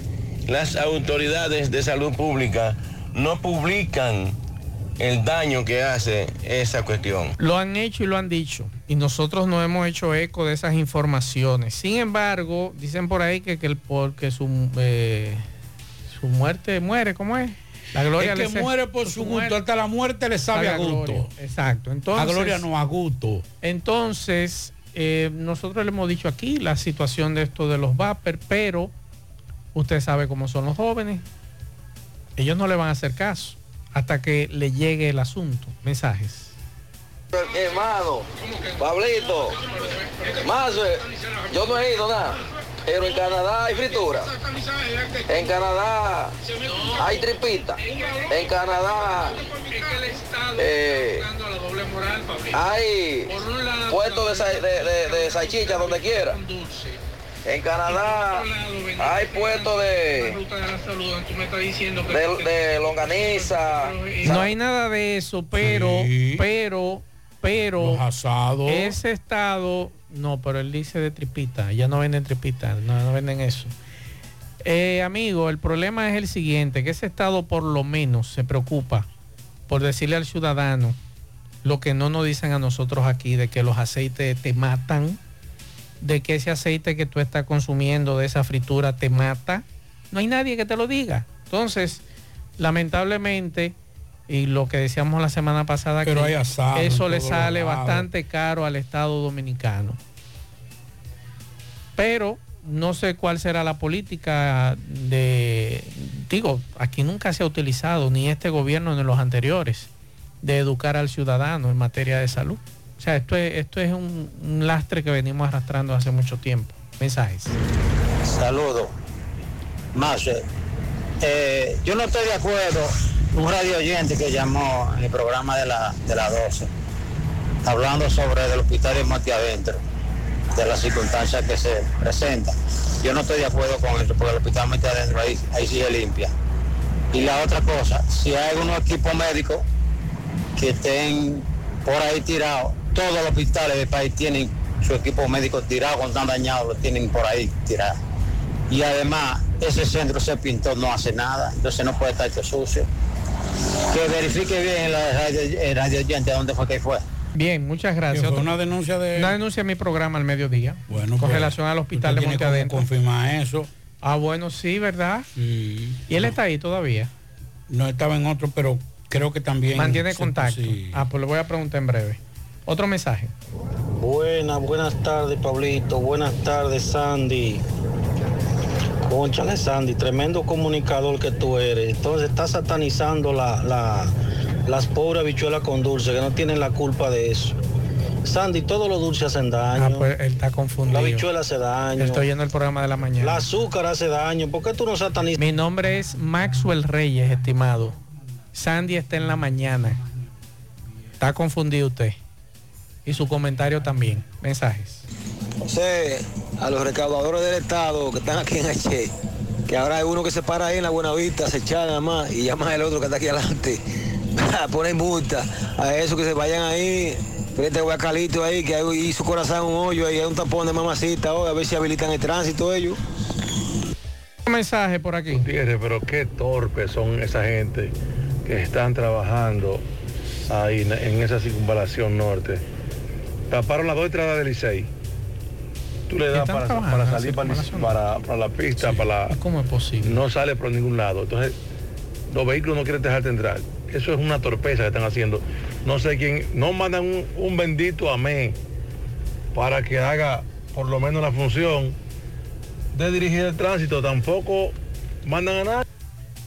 las autoridades de salud pública no publican el daño que hace esa cuestión? Lo han hecho y lo han dicho. Y nosotros no hemos hecho eco de esas informaciones. Sin embargo, dicen por ahí que, que el, porque su, eh, su muerte muere, ¿cómo es? La gloria el que le muere por su gusto hasta la muerte le sabe a gusto gloria. Exacto. Entonces, a gloria no a gusto Entonces, eh, nosotros le hemos dicho aquí la situación de esto de los vapor, pero usted sabe cómo son los jóvenes. Ellos no le van a hacer caso hasta que le llegue el asunto. Mensajes. Hermano, Pablito, más, eh, yo no he ido nada, pero en Canadá hay fritura. En Canadá hay tripita. En Canadá eh, hay puestos de, de, de- de salchicha donde quiera. En Canadá hay puestos de, de, de longaniza. No hay nada de eso, pero, pero, pero, ese estado, no, pero él dice de tripita, ya no venden tripita, no, no venden eso. Eh, amigo, el problema es el siguiente, que ese estado por lo menos se preocupa por decirle al ciudadano lo que no nos dicen a nosotros aquí, de que los aceites te matan, de que ese aceite que tú estás consumiendo de esa fritura te mata. No hay nadie que te lo diga. Entonces, lamentablemente, y lo que decíamos la semana pasada, Pero que asado eso le sale bastante caro al Estado Dominicano. Pero no sé cuál será la política de, digo, aquí nunca se ha utilizado, ni este gobierno ni los anteriores, de educar al ciudadano en materia de salud. O sea, esto es, esto es un, lastre que venimos arrastrando hace mucho tiempo. Mensajes. Saludos. Más, eh, yo no estoy de acuerdo, un radio oyente que llamó en el programa de la, de la 12, hablando sobre el hospital de Monte Adentro, de las circunstancias que se presentan. Yo no estoy de acuerdo con eso, porque el hospital Monte Adentro ahí, ahí sí es limpia. Y la otra cosa, si hay algunos equipos médicos que estén por ahí tirados, todos los hospitales del país tienen su equipo médico tirado, cuando están dañados, lo tienen por ahí tirado. Y además, ese centro se pintó, no hace nada, entonces no puede estar esto sucio. Que verifique bien en la radio, en radio oyente dónde fue que fue. Bien, muchas gracias. Fue una denuncia de- Una denuncia en mi programa al mediodía. Bueno, con pues, relación al hospital de Monte Adentro. confirmar eso. Ah, bueno, sí, ¿verdad? Y él está ahí todavía? No estaba en otro, pero creo que también. Mantiene contacto. sí. Ah, pues le voy a preguntar en breve. Otro mensaje. Buenas, buenas tardes, Pablito. Buenas tardes, Sandy. Conchale, Sandy, tremendo comunicador que tú eres. Entonces estás satanizando la, la- las pobres habichuelas con dulce, que no tienen la culpa de eso. Sandy, todos los dulces hacen daño. Ah, pues él está confundido. La habichuela hace daño. Estoy yendo el programa de la mañana. La azúcar hace daño. ¿Por qué tú no satanizas? Mi nombre es Maxwell Reyes, estimado. Sandy está en la mañana. Está confundido usted. Y su comentario también. Mensajes. José, a los recaudadores del Estado que están aquí en H, que ahora hay uno que se para ahí en la Buenavista, se echa nada más y llama al otro que está aquí adelante. Ponen multa a esos que se vayan ahí, frente a Guacalito ahí, que ahí hizo corazón un hoyo ahí, hay un tapón de mamacita hoy, a ver si habilitan el tránsito ellos. Un mensaje por aquí. Gutiérrez, pero qué torpes son esa gente que están trabajando ahí en- en esa circunvalación norte. Taparon las dos entradas del Licey. Tú le das para, salir para- para la pista, para la... ¿Cómo es posible? No sale por ningún lado. Entonces, los vehículos no quieren dejarte entrar. Eso es una torpeza que están haciendo. No sé quién... No mandan un, un bendito amén para que haga por lo menos la función de dirigir el tránsito. Tampoco mandan a nadie.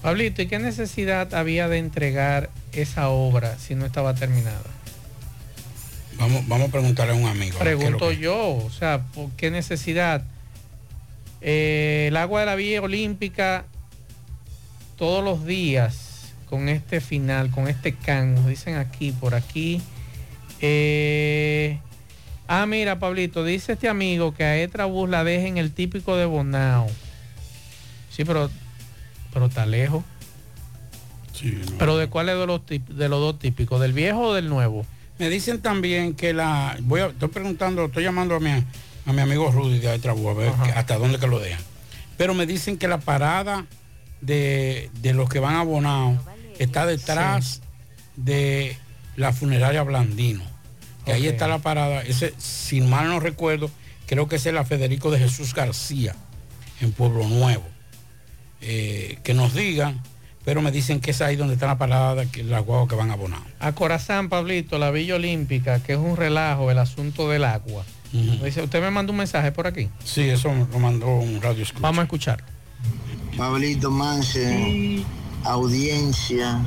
Pablito, ¿y qué necesidad había de entregar esa obra si no estaba terminada? Vamos, vamos a preguntarle a un amigo. Pregunto que- yo, o sea, ¿por qué necesidad? Eh, el agua de la vía olímpica todos los días con este final, con este can, nos dicen aquí, por aquí. Eh, ah, mira, Pablito, dice este amigo que a Etrabús la dejen el típico de Bonao. Sí, pero, pero está lejos. Pero ¿de cuál es de los, de los dos típicos? ¿Del viejo o del nuevo? Me dicen también que la. Voy a, estoy preguntando, estoy llamando a mi, a mi amigo Rudy de Aitrabú a ver que- hasta dónde que lo dejan. Pero me dicen que la parada de, de los que van a Bonao está detrás de la funeraria Blandino. Que ahí está la parada. Ese, si mal no recuerdo, creo que es la Federico de Jesús García, en Pueblo Nuevo. Eh, que nos digan, pero me dicen que es ahí donde está la parada, que las guaguas que van a Bonao. A Corazán, Pablito, la Villa Olímpica, que es un relajo el asunto del agua. Dice, usted me mandó un mensaje por aquí. Sí, eso lo mandó un radio escucha. Vamos a escuchar. Pablito Manse, audiencia.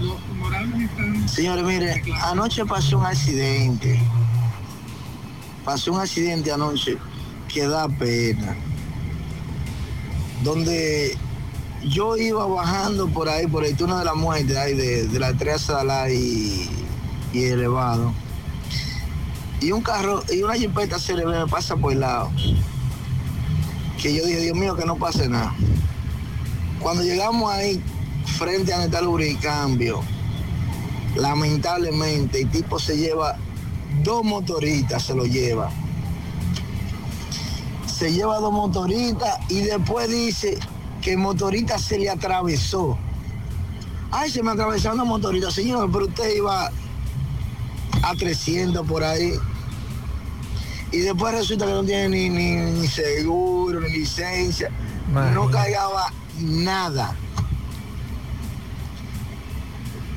Señores, mire, anoche pasó un accidente. Pasó un accidente anoche que da pena. Donde yo iba bajando por ahí, por el turno de la muerte, ahí de, la Tres Sala y, y elevado. Y un carro, y una jipeta se le me pasa por el lado. Que yo dije, Dios mío, que no pase nada. Cuando llegamos ahí, frente a Netal Cambio, lamentablemente el tipo se lleva dos motoritas, se lo lleva. Se lleva dos motoritas y después dice que el motorista se le atravesó. Ay, se me atravesó una motorita, señor, pero usted iba a 300 por ahí. Y después resulta que no tiene ni, ni- ni seguro, ni licencia. No cargaba nada.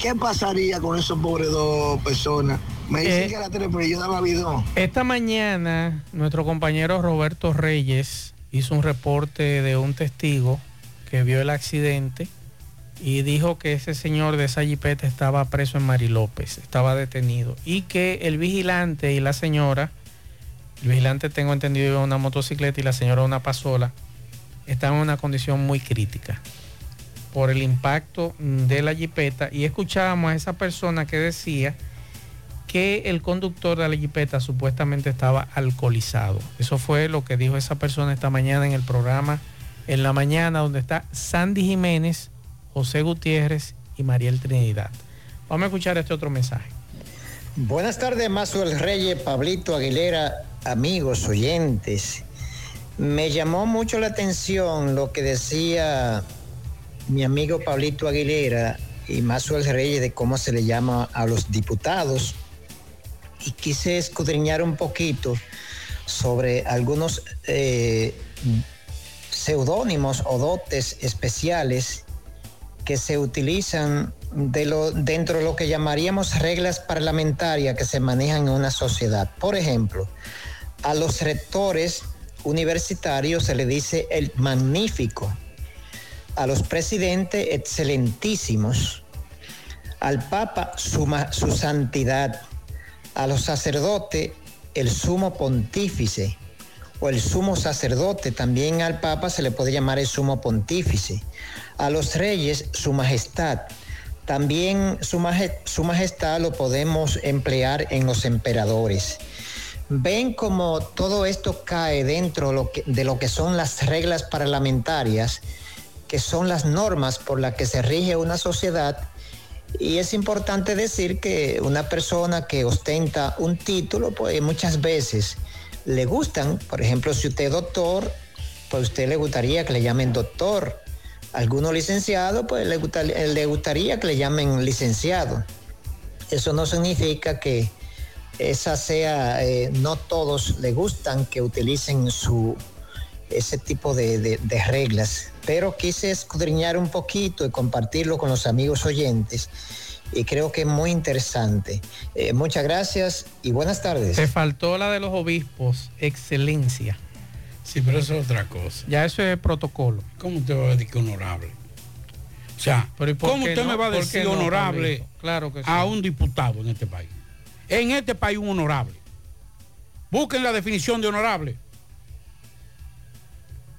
¿qué pasaría con esos pobres dos personas? Me dicen Eh, que a las tres, pero yo daba bidón. Esta mañana nuestro compañero Roberto Reyes hizo un reporte de un testigo que vio el accidente y dijo que ese señor de esa jipeta estaba preso en Mari López, estaba detenido y que el vigilante y la señora, el vigilante tengo entendido una motocicleta y la señora una pasola, estaban en una condición muy crítica por el impacto de la jipeta y escuchábamos a esa persona que decía que el conductor de la jipeta supuestamente estaba alcoholizado. Eso fue lo que dijo esa persona esta mañana en el programa En la Mañana, donde está Sandy Jiménez, José Gutiérrez y Mariel Trinidad. Vamos a escuchar este otro mensaje. Buenas tardes, Mazo el Reyes, Pablito Aguilera, amigos, oyentes. Me llamó mucho la atención lo que decía mi amigo Pablito Aguilera y Mazo el Reyes de cómo se le llama a los diputados. Y quise escudriñar un poquito sobre algunos eh, seudónimos o dotes especiales que se utilizan de lo, dentro de lo que llamaríamos reglas parlamentarias que se manejan en una sociedad. Por ejemplo, a los rectores universitarios se le dice el magnífico, a los presidentes excelentísimos, al Papa su, ma- su santidad, a los sacerdotes el sumo pontífice o el sumo sacerdote, también al Papa se le puede llamar el sumo pontífice, a los reyes su majestad, también su, maje- su majestad lo podemos emplear en los emperadores. Ven como todo esto cae dentro de lo que son las reglas parlamentarias, que son las normas por las que se rige una sociedad. Y es importante decir que una persona que ostenta un título, pues muchas veces le gustan, por ejemplo, si usted es doctor, pues a usted le gustaría que le llamen doctor. Algunos licenciados, pues le, gusta- le gustaría que le llamen licenciado. Eso no significa que esa sea, eh, no todos le gustan que utilicen su, ese tipo de, reglas, pero quise escudriñar un poquito y compartirlo con los amigos oyentes y creo que es muy interesante. Eh, muchas gracias y buenas tardes. Te faltó la de los obispos, excelencia. Sí, pero eso es otra cosa. Ya eso es protocolo. ¿Cómo usted va a decir que honorable? O sea, Pero ¿y por ¿cómo usted no? me va a ¿Por decir no, honorable Pablito? Claro que sí. a un diputado en este país? En este país un honorable. Busquen la definición de honorable.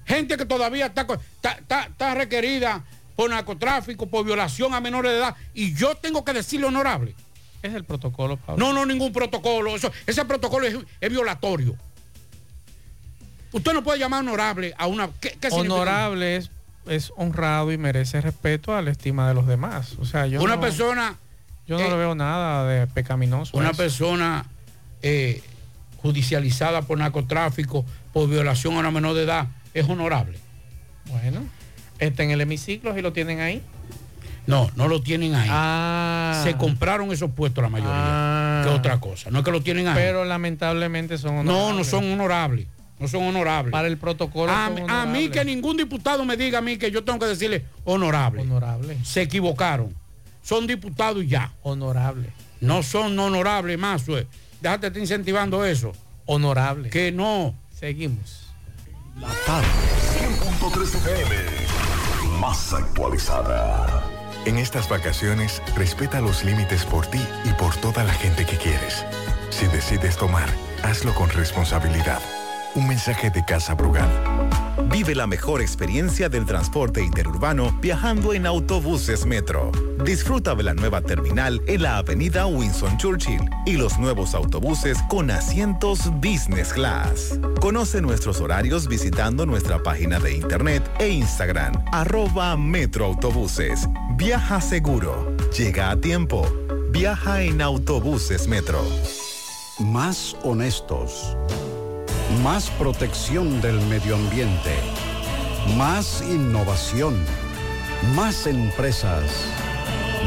Gente que todavía está, co- está, está- está requerida por narcotráfico, por violación a menores de edad, y yo tengo que decirle honorable. Es el protocolo, Pablo. No, no, ningún protocolo. Eso, ese protocolo es, es violatorio. Usted no puede llamar honorable a una... ¿qué, qué significa? Honorable es, es honrado y merece respeto a la estima de los demás. O sea, yo Una no- persona... Yo no eh, le veo nada de pecaminoso. Una persona eh, judicializada por narcotráfico, por violación a una menor de edad, es honorable. Bueno, está en el hemiciclo y lo tienen ahí. No, no lo tienen ahí. Ah. Se compraron esos puestos la mayoría. Ah. Que otra cosa. No es que lo tienen ahí. Pero lamentablemente son no, honorables. no son honorables. No son honorables. Para el protocolo a, son a mí que ningún diputado me diga a mí que yo tengo que decirle honorable. Honorable. Se equivocaron. Son diputados y ya. Honorable. No son honorables más. Déjate estar incentivando eso. Honorable. Que no. Seguimos. La tarde. 100.3 FM. Más actualizada. En estas vacaciones, respeta los límites por ti y por toda la gente que quieres. Si decides tomar, hazlo con responsabilidad. Un mensaje de Casa Brugal. Vive la mejor experiencia del transporte interurbano viajando en autobuses Metro. Disfruta de la nueva terminal en la avenida Winston Churchill y los nuevos autobuses con asientos Business Class. Conoce nuestros horarios visitando nuestra página de internet e Instagram, arroba Metroautobuses. Viaja seguro. Llega a tiempo. Viaja en autobuses Metro. Más honestos. Más protección del medio ambiente. Más innovación. Más empresas.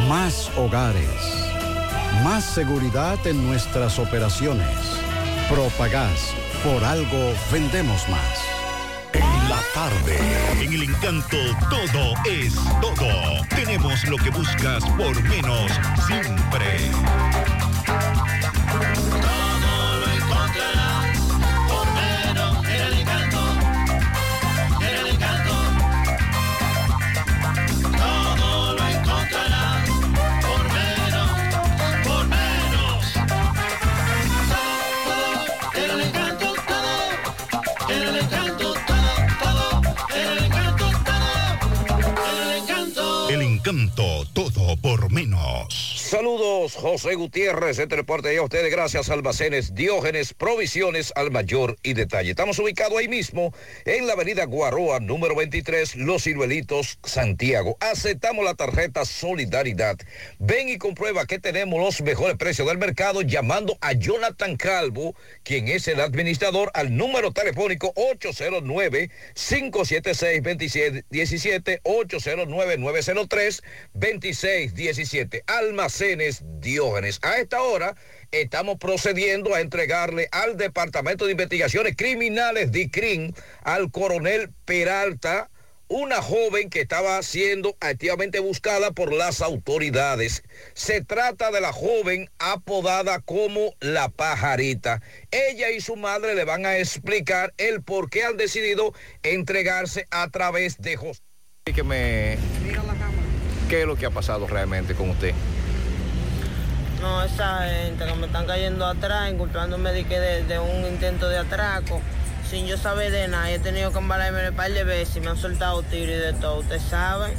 Más hogares. Más seguridad en nuestras operaciones. Propagás. Por algo vendemos más. En la tarde. En el encanto todo es todo. Tenemos lo que buscas por menos siempre. Todo por menos. Saludos, José Gutiérrez, este reporte a ustedes gracias Almacenes Diógenes, Provisiones al Mayor y Detalle. Estamos ubicados ahí mismo, en la avenida Guaroa, número 23, Los Ciruelitos, Santiago. Aceptamos la tarjeta Solidaridad. Ven y comprueba que tenemos los mejores precios del mercado llamando a Jonathan Calvo, quien es el administrador, al número telefónico 809-576-2717, 809-903-2617. Almacén Almacenes Diógenes. A esta hora estamos procediendo a entregarle al Departamento de Investigaciones Criminales DICRIN al coronel Peralta una joven que estaba siendo activamente buscada por las autoridades. Se trata de la joven apodada como la pajarita. Ella y su madre le van a explicar el por qué han decidido entregarse a través de José. Que me... ¿Qué es lo que ha pasado realmente con usted? No, esa gente que me están cayendo atrás, inculpándome de, que de, un intento de atraco, sin yo saber de nada. He tenido que embalarme un par de veces y me han soltado tiro y de todo, ¿usted sabe?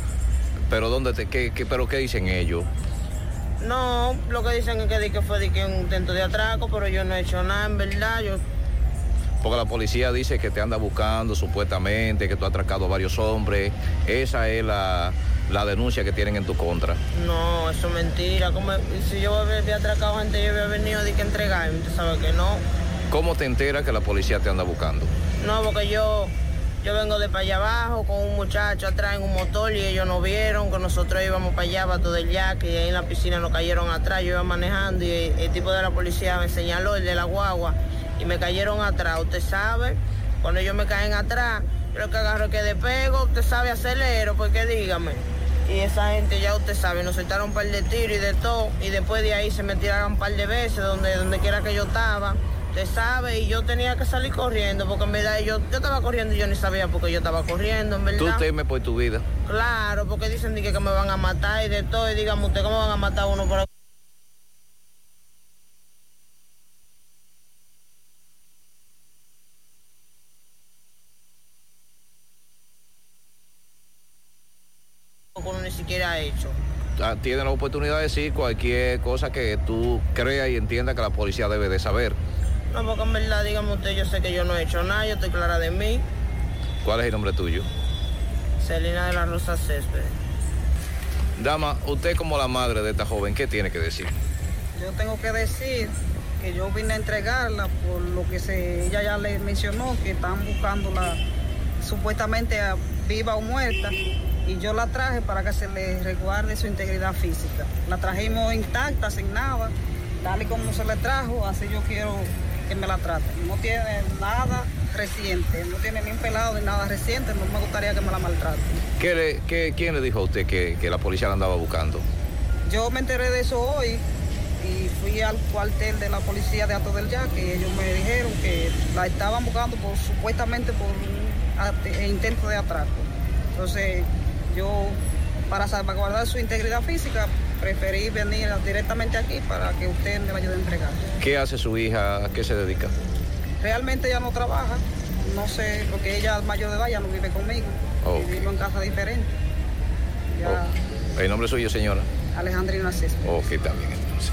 ¿Pero dónde te, qué, qué, pero qué dicen ellos? No, lo que dicen es que, que fue de que un intento de atraco, pero yo no he hecho nada, en verdad. Yo porque la policía dice que te anda buscando supuestamente, que tú has atracado a varios hombres. Esa es la, la denuncia que tienen en tu contra. No, eso es mentira. Como, si yo había atracado gente, yo había venido de que entregarme, usted sabe que no. ¿Cómo te enteras que la policía te anda buscando? No, porque yo, yo vengo de para allá abajo con un muchacho atrás en un motor y ellos no vieron que nosotros íbamos para allá, para todo el yaque, y ahí en la piscina nos cayeron atrás, yo iba manejando y el, tipo de la policía me señaló, el de la guagua, y me cayeron atrás. Usted sabe, cuando ellos me caen atrás, lo que agarro que de pego, usted sabe acelero, porque dígame. Y esa gente ya usted sabe, nos soltaron un par de tiros y de todo. Y después de ahí se me tiraron un par de veces donde, donde quiera que yo estaba. Usted sabe, y yo tenía que salir corriendo, porque en verdad yo, yo estaba corriendo y yo ni sabía por qué yo estaba corriendo, en verdad. ¿Tú temes por tu vida? Claro, porque dicen que, que me van a matar y de todo. Y dígame usted, ¿cómo van a matar a uno por uno hecho. Ah, tiene la oportunidad de decir cualquier cosa que tú creas y entiendas que la policía debe de saber. No, porque en verdad, dígame usted, yo sé que yo no he hecho nada, yo estoy clara de mí. ¿Cuál es el nombre tuyo? Celina de la Rosa Césped. Dama, usted como la madre de esta joven, ¿qué tiene que decir? Yo tengo que decir que yo vine a entregarla por lo que se, ella ya le mencionó, que están buscándola supuestamente viva o muerta y yo la traje para que se le resguarde su integridad física. La trajimos intacta, sin nada, tal y como se le trajo, así yo quiero que me la trate. No tiene nada reciente, no tiene ni un pelado ni nada reciente, no me gustaría que me la maltrate. ¿Qué quién le dijo a usted que, la policía la andaba buscando? Yo me enteré de eso hoy y fui al cuartel de la policía de Ato del Yaque y ellos me dijeron que la estaban buscando por, supuestamente por un intento de atraco. Entonces yo, para salvaguardar su integridad física, preferí venir directamente aquí para que usted me la ayude a entregar. ¿Qué hace su hija? ¿A qué se dedica? Realmente ella no trabaja, no sé, porque ella mayor de edad, ya no vive conmigo, vive en casa diferente. ¿El nombre suyo, señora? Alejandrina Céspedes. Ok, también entonces.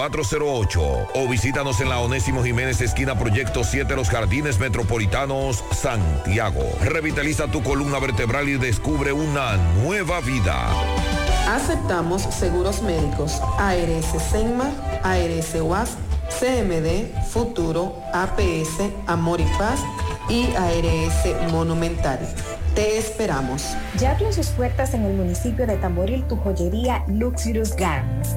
6408 o visítanos en la Onésimo Jiménez esquina Proyecto 7 Los Jardines Metropolitanos, Santiago. Revitaliza tu columna vertebral y descubre una nueva vida. Aceptamos seguros médicos ARS Senma, ARS UAS, CMD, Futuro, APS, Amor y Paz y ARS Monumental. Te esperamos. Ya abrió sus puertas en el municipio de Tamboril tu joyería Luxurious Garments,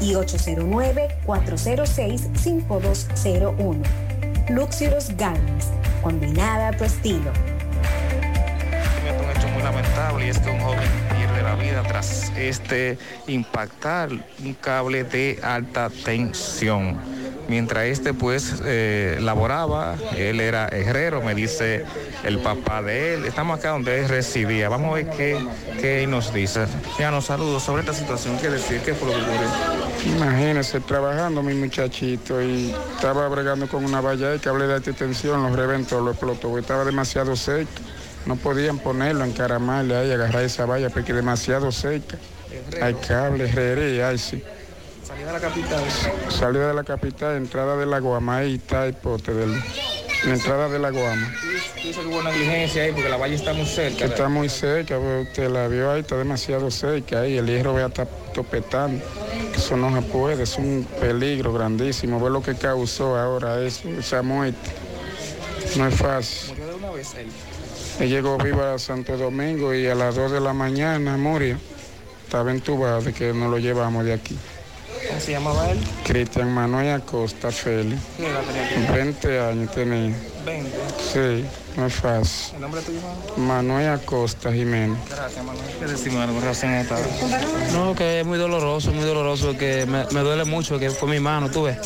y 809-406-5201. Luxurious Garments, combinada a tu estilo. un hecho muy lamentable y es que un joven pierde la vida tras este impactar un cable de alta tensión. Mientras este pues eh, laboraba, él era herrero, me dice el papá de él. Estamos acá donde él residía. Vamos a ver qué, qué nos dice. Ya nos saludos sobre esta situación. ¿Qué decir? ¿Qué fue lo que ocurrió? Imagínese, trabajando mi muchachito y estaba bregando con una valla y cable de alta tensión, los reventó, lo explotó, estaba demasiado seco. No podían ponerlo, encaramarle ahí, agarrar esa valla porque demasiado seca. Hay cable, herrería, ay sí. Salida de la capital. Salida de la capital, entrada de la Guama, ahí está el pote del, la entrada de la Guama. Dice que hubo negligencia ahí porque la valla está muy cerca. Está muy cerca, usted la vio ahí, está demasiado cerca ahí, el hierro vea está topetando. Eso no se puede, es un peligro grandísimo. Ve lo que causó ahora eso, esa muerte. No es fácil. Murió de una vez él. Él llegó viva a Santo Domingo y a las 2 de la mañana murió. Estaba entubado de que nos lo llevamos de aquí. ¿Cómo se llamaba él? Cristian Manuel Acosta Félix. ¿Qué edad tenía? 20 años tenía. 20. Sí, no es fácil. ¿El nombre tuyo? Manuel Acosta Jiménez. Gracias, Manuel. ¿Qué decimos algo relación a esta? No, que es muy doloroso, muy doloroso, que me, me duele mucho, que fue mi mano, tú ves.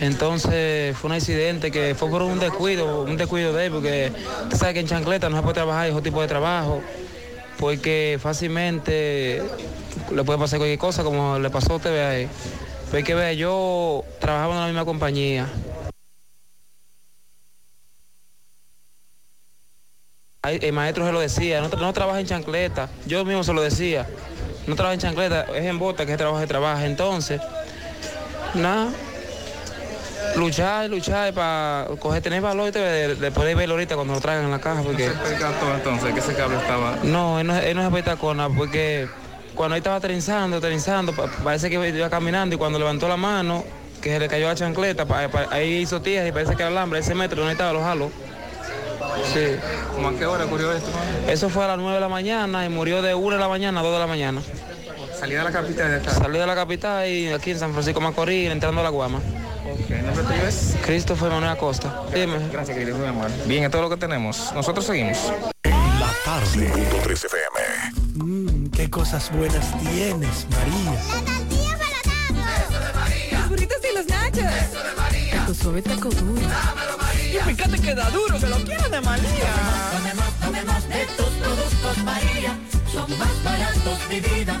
Entonces fue un accidente que fue por un descuido, un descuido de él, porque tú sabes que en chancleta no se puede trabajar ese tipo de trabajo, porque fácilmente le puede pasar cualquier cosa, como le pasó a usted ve ahí. Pero que vea, yo trabajaba en la misma compañía. El maestro se lo decía, no, no trabaja en chancleta, yo mismo se lo decía, no trabaja en chancleta, es en bota que se trabaja y trabaja. Entonces, nada, luchar, luchar para coger, tener valor y te- de, de poder verlo ahorita cuando lo traigan en la caja. Porque... ¿Se percató entonces que ese cable estaba? No, él no, él no se petacona porque cuando él estaba trenzando, trenzando, pa- parece que iba caminando y cuando levantó la mano, que se le cayó la chancleta, pa- pa- ahí hizo tierra y parece que era alambre, ese metro donde estaba los jalos. Sí. ¿Cómo a qué hora ocurrió esto? Eso fue a las 9 de la mañana y murió de 1 de la mañana a 2 de la mañana. Salida de la capital de acá. Salí de la capital y aquí en San Francisco Macorís, entrando a la Guama. Ok, ¿el nombre tuyo es? Christopher Manuel Acosta. Dime. Gracias, querido, muy amable. Bien, es todo lo que tenemos. Nosotros seguimos. La tarde. Punto 3 FM. Mmm, qué cosas buenas tienes, María. Los burritos y los nachos. Eso de María. Tu suave taco duro. Y fíjate que da duro, que lo quiero de María. Tomemos, tomemos de tus productos María. Son más baratos de vida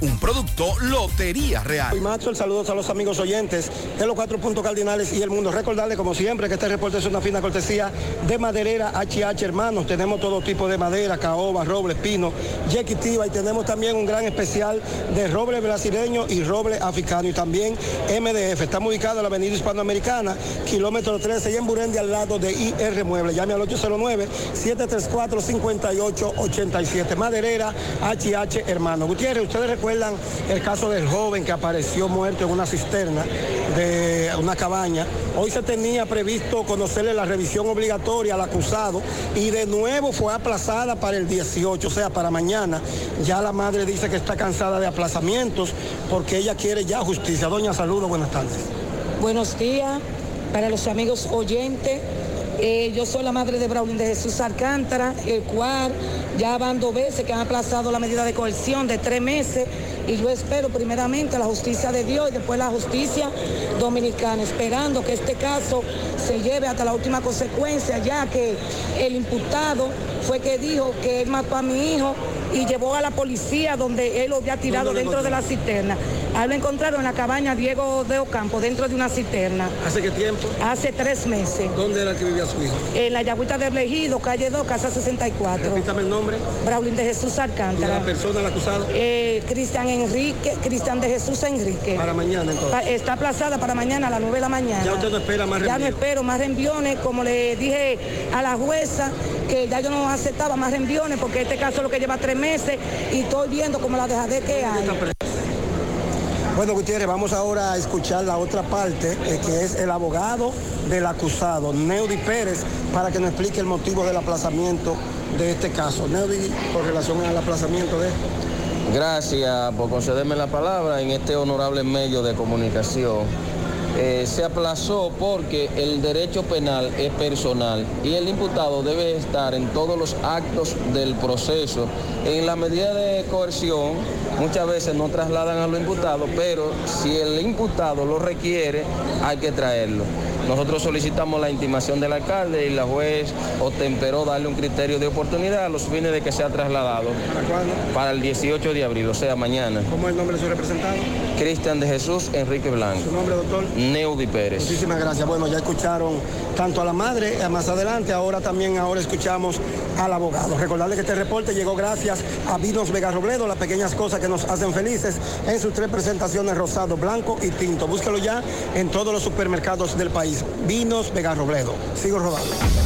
Un producto Lotería Real. Soy Maxwell, saludos a los amigos oyentes de los cuatro puntos cardinales y el mundo. Recordarle, como siempre, que este reporte es una fina cortesía de maderera HH Hermanos. Tenemos todo tipo de madera, caoba, roble, pino, yequitiva y tenemos también un gran especial de roble brasileño y roble africano y también MDF. Estamos ubicados en la avenida hispanoamericana, kilómetro 13 y en Burendi al lado de IR Mueble. Llame al 809-734-5887. Maderera HH Hermanos. Gutiérrez, ustedes recuerdan el caso del joven que apareció muerto en una cisterna de una cabaña. Hoy se tenía previsto conocerle la revisión obligatoria al acusado y de nuevo fue aplazada para el 18, o sea, para mañana. Ya la madre dice que está cansada de aplazamientos porque ella quiere ya justicia. Doña, saludos, buenas tardes. Buenos días para los amigos oyentes. Eh, yo soy la madre de Braulín de Jesús Alcántara, el cual ya van dos veces que han aplazado la medida de coerción de tres meses y yo espero primeramente la justicia de Dios y después la justicia dominicana, esperando que este caso se lleve hasta la última consecuencia, ya que el imputado fue que dijo que él mató a mi hijo y llevó a la policía donde él lo había tirado ¿Dónde lo dentro de la cisterna. A él lo encontraron en la cabaña Diego de Ocampo, dentro de una cisterna. ¿Hace qué tiempo? Hace tres meses. ¿Dónde era que vivía su hijo? En la Yagüita de Blegido, calle 2, casa 64. Repítame el nombre. Braulín de Jesús ¿Y Alcántara. la persona, el acusado? Eh, Cristian Enrique, Cristian de Jesús Enrique. Para mañana entonces. Está aplazada para mañana a las 9 de la mañana. Ya usted no espera más Ya no espero más reenviones, como le dije a la jueza, que ya yo no aceptaba más reenviones porque este caso es lo que lleva tres meses y estoy viendo como la dejadez que hay. Bueno, Gutiérrez, vamos ahora a escuchar la otra parte, eh, que es el abogado del acusado, Neudi Pérez, para que nos explique el motivo del aplazamiento de este caso. Neudi, con relación al aplazamiento de Gracias por concederme la palabra en este honorable medio de comunicación. Eh, se aplazó porque el derecho penal es personal y el imputado debe estar en todos los actos del proceso. En la medida de coerción muchas veces no trasladan a los imputados, pero si el imputado lo requiere hay que traerlo. Nosotros solicitamos la intimación del alcalde y la juez temperó darle un criterio de oportunidad a los fines de que sea trasladado. ¿Para cuándo? Para el 18 de abril, o sea, mañana. ¿Cómo es el nombre de su representado? Cristian de Jesús Enrique Blanco. ¿Su nombre, doctor? Neudi Pérez. Muchísimas gracias. Bueno, ya escucharon tanto a la madre, más adelante, ahora también ahora escuchamos al abogado. Recordarle que este reporte llegó gracias a Vinos Vega Robledo, las pequeñas cosas que nos hacen felices en sus tres presentaciones rosado, blanco y tinto. Búsquelo ya en todos los supermercados del país. Vinos Vega Robledo. Sigo rodando.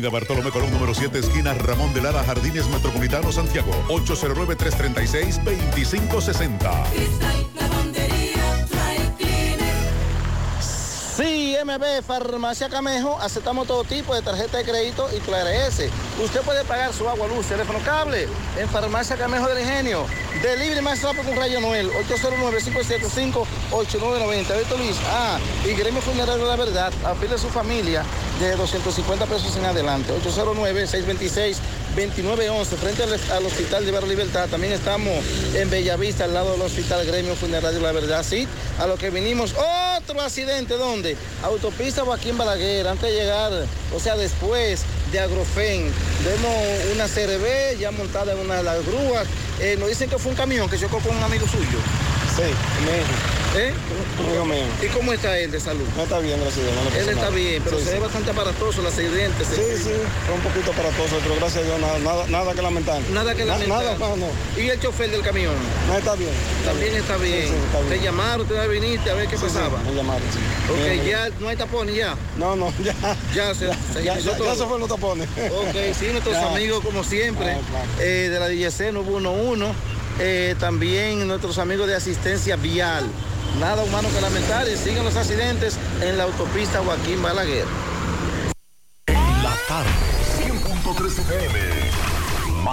Avenida Bartolomé Colón, número 7, esquina Ramón de Lara, Jardines Metropolitano, Santiago. 809-336-2560. Cristal, lavandería, dry cleaner. Sí, MB Farmacia Camejo, aceptamos todo tipo de tarjeta de crédito y ARS. Usted puede pagar su agua, luz, teléfono, cable en Farmacia Camejo del Ingenio. Delivery más rápido con Rayo Noel, 809-575-8990. Víctor Luis, ah, y Gremio Funerario la Verdad, apile a su familia de 250 pesos en adelante. 809-626-2911, frente al, al Hospital de Barrio Libertad. También estamos en Bellavista, al lado del Hospital Gremio Funerario la Verdad. Sí, a lo que vinimos, otro accidente, ¿dónde? Autopista Joaquín Balaguer, antes de llegar, o sea, después de Agrofen. Vemos una CRB ya montada en una de las grúas. Eh, nos dicen que fue un camión que chocó con un amigo suyo. Sí, ¿Eh? ¿Y cómo está él de salud? No está bien, gracias a Dios. no Él está nada. bien, pero Sí, se sí. ve bastante aparatoso el accidente. Sí, sí, fue un poquito aparatoso, pero gracias a Dios nada, nada, nada que lamentar. Nada que lamentar. Nada más, no. ¿Y el chofer del camión? No, está bien. También está bien. Sí, está bien. ¿Te llamaron? ¿Te viniste a ver qué pasaba? me llamaron, sí. Ok, Bien, ya no hay tapones ya. No, no, ya. Ya se, se ya, inició ya, todo. ya se fueron los tapones. Ok, sí, nuestros Ya. amigos como siempre, Ah, claro. eh, de la DGC 911, eh, también nuestros amigos de asistencia vial. Nada humano que lamentar y siguen los accidentes en la autopista Joaquín Balaguer.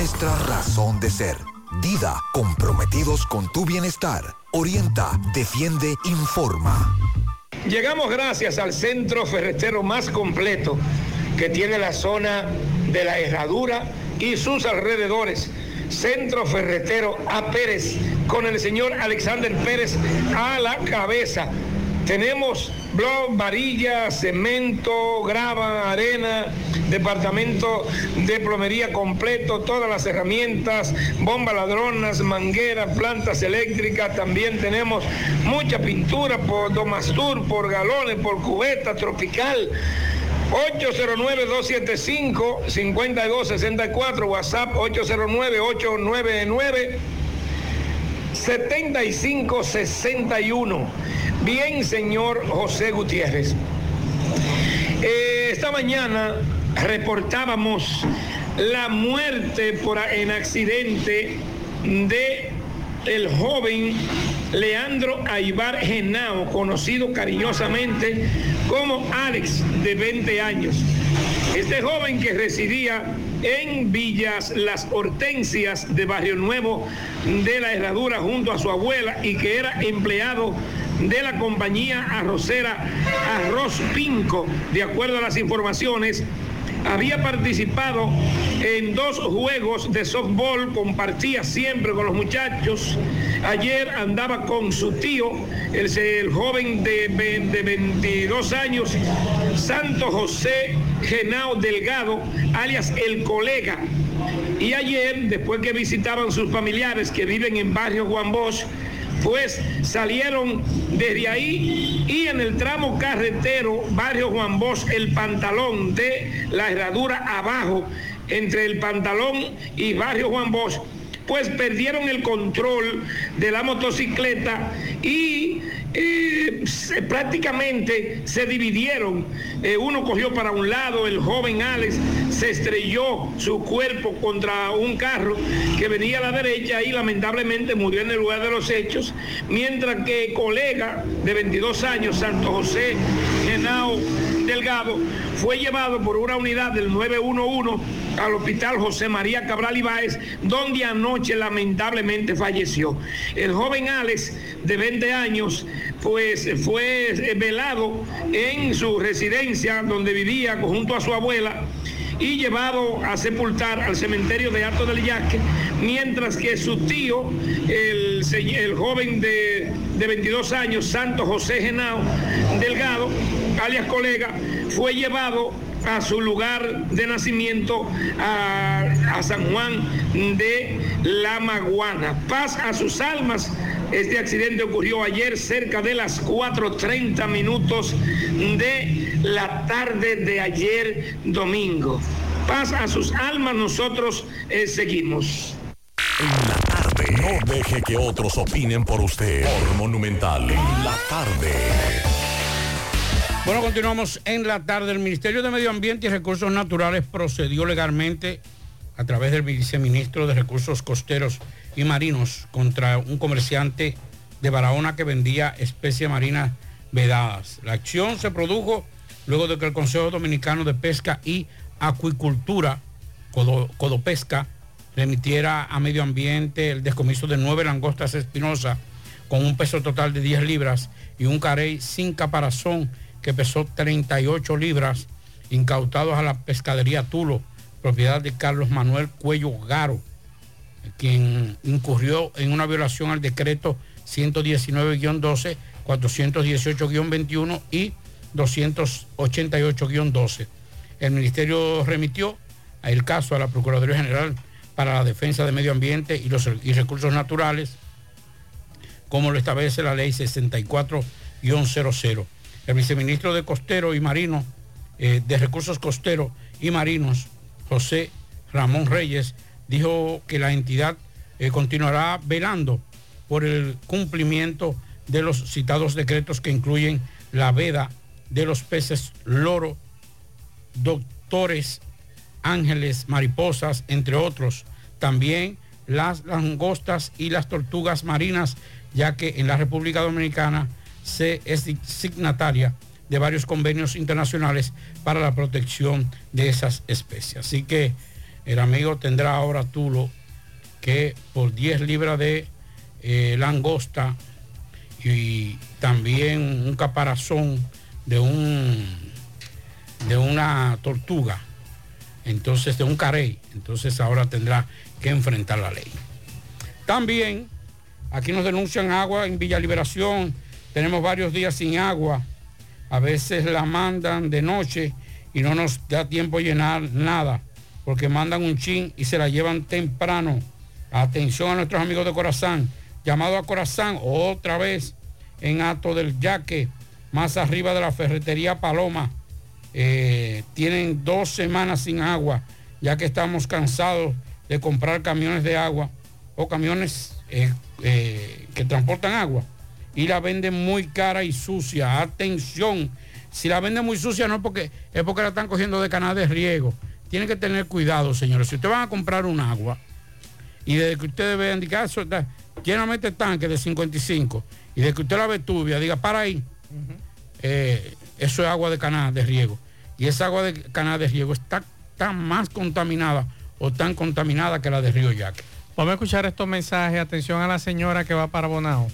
nuestra razón de ser. Dida, comprometidos con tu bienestar. Orienta, defiende, informa. Llegamos gracias al centro ferretero más completo que tiene la zona de la Herradura y sus alrededores. Centro Ferretero A. Pérez, con el señor Alexander Pérez a la cabeza. Tenemos blog, varilla, cemento, grava, arena, departamento de plomería completo, todas las herramientas, bombas ladronas, mangueras, plantas eléctricas. También tenemos mucha pintura por Domastur, por galones, por cubeta tropical. 809-275-5264, WhatsApp 809-899. 7561. Bien, señor José Gutiérrez. Eh, esta mañana reportábamos la muerte por, en accidente de el joven Leandro Aibar Genao, conocido cariñosamente como Alex, de 20 años. Este joven que residía en Villas Las Hortensias de Barrio Nuevo de la Herradura junto a su abuela y que era empleado de la compañía arrocera Arroz Pinco, de acuerdo a las informaciones, había participado en dos juegos de softball, compartía siempre con los muchachos. Ayer andaba con su tío, el, joven de, de 22 años, Santo José Genao Delgado, alias El Colega. Y ayer, después que visitaban sus familiares que viven en barrio Juan Bosch, pues salieron desde ahí y en el tramo carretero, barrio Juan Bosch, el pantalón de la herradura abajo, entre el pantalón y barrio Juan Bosch, pues perdieron el control de la motocicleta y eh, prácticamente se dividieron. Eh, uno cogió para un lado, el joven Alex se estrelló su cuerpo contra un carro que venía a la derecha y lamentablemente murió en el lugar de los hechos, mientras que colega de 22 años, Santo José Genao Delgado, fue llevado por una unidad del 911 al hospital José María Cabral Ibáez, donde anoche lamentablemente falleció. El joven Alex, de 20 años, pues fue eh, velado en su residencia donde vivía junto a su abuela y llevado a sepultar al cementerio de Alto del Yaque, mientras que su tío, el, joven de, de 22 años, Santo José Genao Delgado, alias colega, fue llevado a su lugar de nacimiento, a, a San Juan de la Maguana. Paz a sus almas. Este accidente ocurrió ayer cerca de las 4.30 minutos de la tarde de ayer domingo. Paz a sus almas, nosotros eh, seguimos. En la tarde. No deje que otros opinen por usted. Por Monumental. En la tarde. Bueno, continuamos en la tarde. El Ministerio de Medio Ambiente y Recursos Naturales procedió legalmente a través del viceministro de Recursos Costeros y Marinos contra un comerciante de Barahona que vendía especies marinas vedadas. La acción se produjo luego de que el Consejo Dominicano de Pesca y Acuicultura, Codo- Codopesca, remitiera a Medio Ambiente el descomiso de nueve langostas espinosas con un peso total de 10 libras y un carey sin caparazón que pesó 38 libras, incautados a la pescadería Tulo, propiedad de Carlos Manuel Cuello Garo, quien incurrió en una violación al decreto 119-12, 418-21 y 288-12. El ministerio remitió el caso a la Procuraduría General para la Defensa de Medio Ambiente y los y Recursos Naturales, como lo establece la ley 64-00. El viceministro de Costero y Marino, eh, de Recursos Costeros y Marinos, José Ramón Reyes, dijo que la entidad eh, continuará velando por el cumplimiento de los citados decretos que incluyen la veda de los peces loro, doctores, ángeles, mariposas, entre otros. También las langostas y las tortugas marinas, ya que en la República Dominicana se es signataria de varios convenios internacionales para la protección de esas especies. Así que el amigo tendrá ahora Tulo que por 10 libras de eh, langosta y también un caparazón de un de una tortuga, entonces de un carey, entonces ahora tendrá que enfrentar la ley. También aquí nos denuncian agua en Villa Liberación, tenemos varios días sin agua, a veces la mandan de noche y no nos da tiempo llenar nada, porque mandan un chin y se la llevan temprano. Atención a nuestros amigos de Corazán, llamado a Corazán otra vez en Ato del Yaque, más arriba de la ferretería Paloma. Eh, tienen dos semanas sin agua, ya que estamos cansados de comprar camiones de agua o camiones eh, eh, que transportan agua y la venden muy cara y sucia. Atención, si la venden muy sucia no es porque, es porque la están cogiendo de canal de riego. Tienen que tener cuidado, señores. Si ustedes van a comprar un agua y desde que ustedes vean, diga, eso está, llenamente tanque de 55 y desde que usted la ve turbia, diga, para ahí. Eh, eso es agua de canal de riego. Y esa agua de canal de riego está tan más contaminada o tan contaminada que la de Río Yaque. Vamos a escuchar estos mensajes. Atención a la señora que va para Bonao.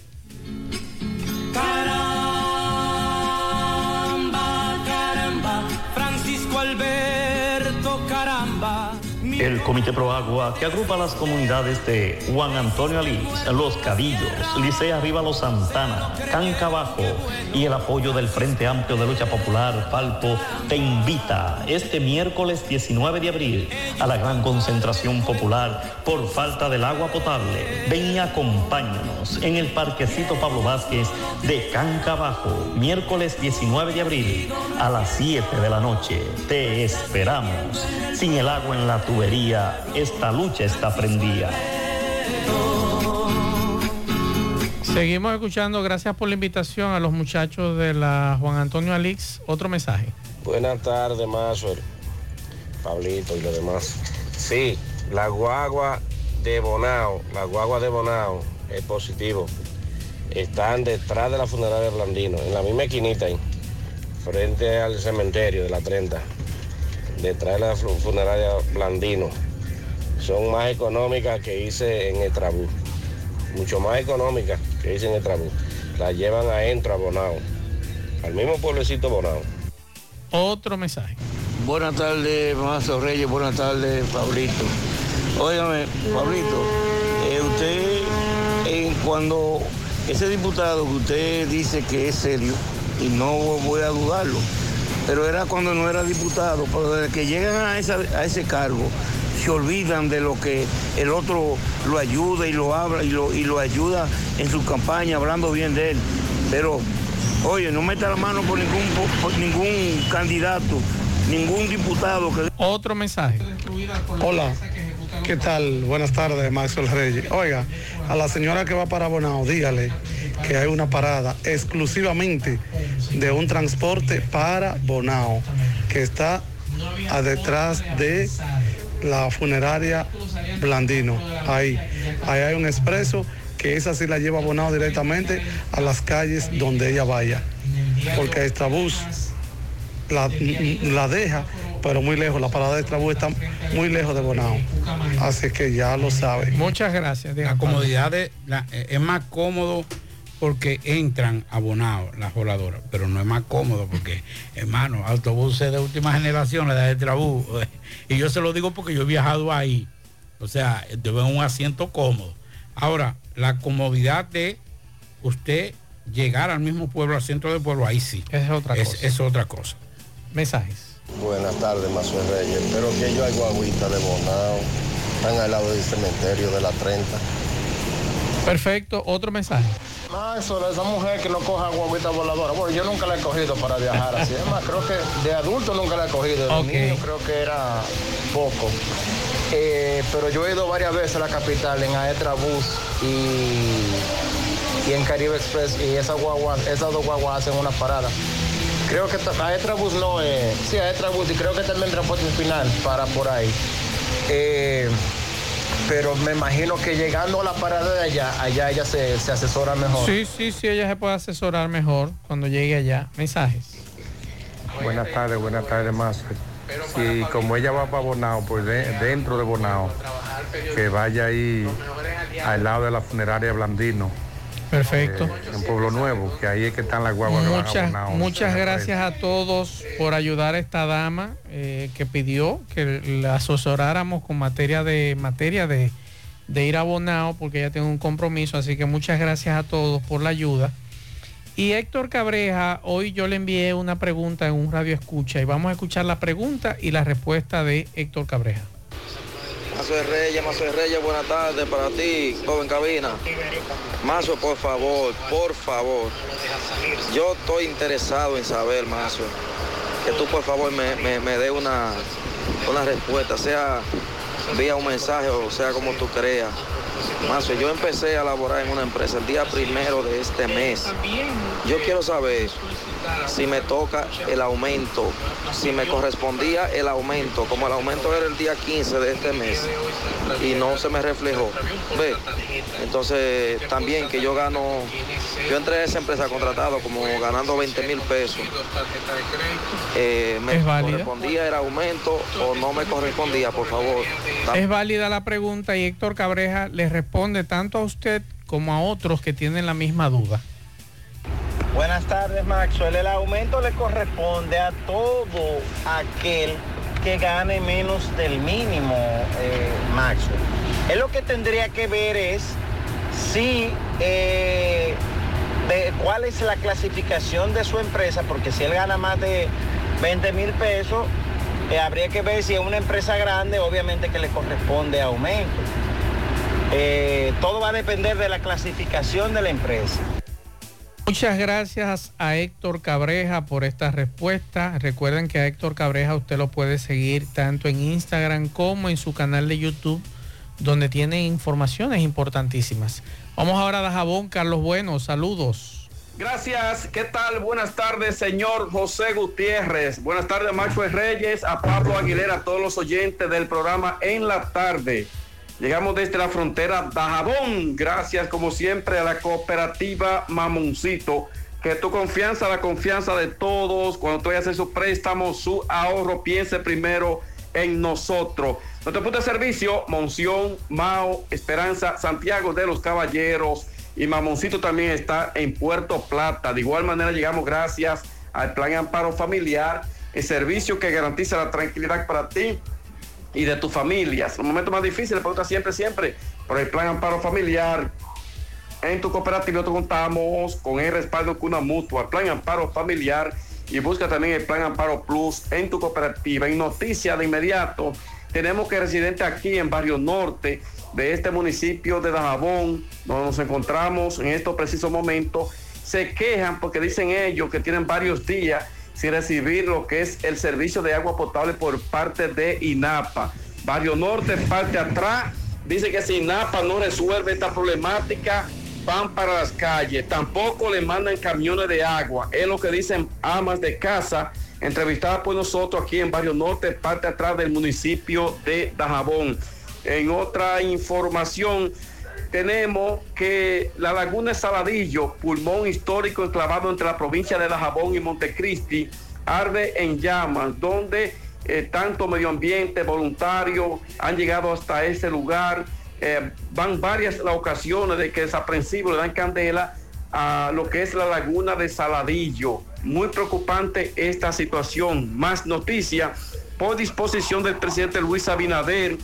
Caramba, caramba, Francisco Alberto, caramba. El Comité Pro Agua, que agrupa las comunidades de Juan Antonio Alís, Los Cadillos, Licea Arriba Los Santana, Canca Bajo y el apoyo del Frente Amplio de Lucha Popular, Palpo, te invita este miércoles 19 de abril a la gran concentración popular por falta del agua potable. Ven y acompáñanos en el Parquecito Pablo Vázquez de Canca Bajo, miércoles 19 de abril a las 7 de la noche. Te esperamos. Sin el agua en la tubería, esta lucha está prendida. Seguimos escuchando. Gracias por la invitación a los muchachos de la Juan Antonio Alix. Otro mensaje. Buenas tardes, Mazuel, Pablito y los demás. Sí, la guagua de Bonao, la guagua de Bonao es positivo. Están detrás de la funeraria Orlandino, en la misma esquinita ahí, frente al cementerio de la 30, de la fu- funeraria Blandino. Son más económicas que hice en Etrabú, mucho más económicas que hice en Etrabú. La llevan adentro a Bonao, al mismo pueblecito Bonao. Otro mensaje. Buenas tardes, Mazo Reyes. Buenas tardes, Pablito. Óigame, Pablito, eh, usted, eh, cuando ese diputado que usted dice que es serio, y no voy a dudarlo, pero era cuando no era diputado. Pero desde que llegan a, esa- a ese cargo, se olvidan de lo que el otro lo ayuda y lo habla y lo, y lo ayuda en su campaña, hablando bien de él. Pero, oye, no meta la mano por ningún, por ningún candidato, ningún diputado que... Otro mensaje. Hola, ¿qué tal? Buenas tardes, Maxwell Reyes. Oiga, a la señora que va para Bonao, dígale que hay una parada exclusivamente de un transporte para Bonao, que está a detrás de la funeraria Blandino. Ahí, ahí hay un expreso que esa sí la lleva a Bonao directamente a las calles donde ella vaya, porque Extrabús la, la deja, pero muy lejos. La parada de Extrabús está muy lejos de Bonao. Así que ya lo saben. Muchas gracias. La comodidad de, la- eh, es más cómodo porque entran abonados las voladoras, pero no es más cómodo porque, hermano, autobuses de última generación, la de Trabú, y yo se lo digo porque yo he viajado ahí, o sea, te veo un asiento cómodo. Ahora, la comodidad de usted llegar al mismo pueblo, al centro del pueblo, ahí sí. Es otra es, cosa. es otra cosa. Mensajes. Buenas tardes, Mazuel Reyes. Pero que yo hay guaguitas de Bonao. Están al lado del cementerio de la 30. Perfecto. Otro mensaje. No, eso de esa mujer que no coja guaguita voladora. Bueno, yo nunca la he cogido para viajar así. Es más, creo que de adulto nunca la he cogido. De Ok. niño creo que era poco. Eh, pero yo he ido varias veces a la capital, en Aetra Bus y, y en Caribe Express. Y esas guaguas, esas dos guaguas hacen una parada. Creo que ta- Aetra Bus no es. sí, Aetra Bus y creo que también Transporte Final para por ahí. Eh, pero me imagino que llegando a la parada de allá, allá ella se, se asesora mejor. Sí, sí, sí, ella se puede asesorar mejor cuando llegue allá. Mensajes. Buenas tardes, buenas tardes, más. Sí, como ella va para Bonao, pues de- dentro de Bonao, que vaya ahí al lado de la funeraria Blandino. Perfecto. eh, en Pueblo Nuevo, que ahí es que están las guaguas que Muchas, Bonao. muchas gracias a todos por ayudar a esta dama eh, que pidió que la asesoráramos con materia de materia de, de ir a Bonao porque ella tiene un compromiso. Así que muchas gracias a todos por la ayuda. Y Héctor Cabreja, hoy yo le envié una pregunta en un radio escucha y vamos a escuchar la pregunta y la respuesta de Héctor Cabreja. Mazo de Reyes, Mazo de Reyes, buenas tardes para ti, joven cabina. Mazo, por favor, por favor. Yo estoy interesado en saber, Mazo, que tú por favor me, me, me dé una, una respuesta, sea vía un mensaje o sea como tú creas. Mazo, yo empecé a laborar en una empresa el día primero de este mes. Yo quiero saber si me toca el aumento, si me correspondía el aumento, como el aumento era el día 15 de este mes y no se me reflejó. Ve, entonces también que yo gano, yo entré a esa empresa contratado como ganando 20 mil pesos. Eh, ¿Me correspondía el aumento o no me correspondía, por favor? Es válida la pregunta y Héctor Cabreja le responde tanto a usted como a otros que tienen la misma duda. Buenas tardes, Maxwell. El aumento le corresponde a todo aquel que gane menos del mínimo, eh, Maxwell. Él lo que tendría que ver es si eh, de cuál es la clasificación de su empresa, porque si él gana más de 20 mil pesos, eh, habría que ver si es una empresa grande, obviamente que le corresponde aumento. Eh, todo va a depender de la clasificación de la empresa. Muchas gracias a Héctor Cabreja por esta respuesta. Recuerden que a Héctor Cabreja usted lo puede seguir tanto en Instagram como en su canal de YouTube, donde tiene informaciones importantísimas. Vamos ahora a Dajabón, Carlos Bueno, saludos. Gracias, ¿qué tal? Buenas tardes, señor José Gutiérrez. Buenas tardes, Maxwell Reyes, a Pablo Aguilera, a todos los oyentes del programa En la Tarde. Llegamos desde la frontera Dajabón. Gracias, como siempre, a la cooperativa Mamoncito. Que tu confianza, la confianza de todos, cuando tú vayas a hacer su préstamo, su ahorro, piense primero en nosotros. Nuestro punto de servicio, Monción, Mao, Esperanza, Santiago de los Caballeros y Mamoncito también está en Puerto Plata. De igual manera llegamos gracias al Plan Amparo Familiar, el servicio que garantiza la tranquilidad para ti y de tus familias. Los momentos más difíciles, pregunta siempre, siempre, por el Plan Amparo Familiar. En tu cooperativa nosotros contamos con el respaldo de una mutua, Plan Amparo Familiar y busca también el Plan Amparo Plus en tu cooperativa. En noticia de inmediato, tenemos que residentes aquí en Barrio Norte de este municipio de Dajabón, donde nos encontramos en estos precisos momentos, se quejan porque dicen ellos que tienen varios días sin recibir lo que es el servicio de agua potable por parte de INAPA. Barrio Norte, parte atrás, dice que si INAPA no resuelve esta problemática, van para las calles. Tampoco le mandan camiones de agua. Es lo que dicen amas de casa, entrevistadas por nosotros aquí en Barrio Norte, parte atrás del municipio de Dajabón. En otra información, tenemos que la laguna de Saladillo, pulmón histórico enclavado entre la provincia de Dajabón y Montecristi, arde en llamas, donde eh, tanto medio ambiente, voluntarios han llegado hasta ese lugar. Eh, van varias las ocasiones de que desaprensivo le dan candela a lo que es la laguna de Saladillo. Muy preocupante esta situación. Más noticias por disposición del presidente Luis Abinader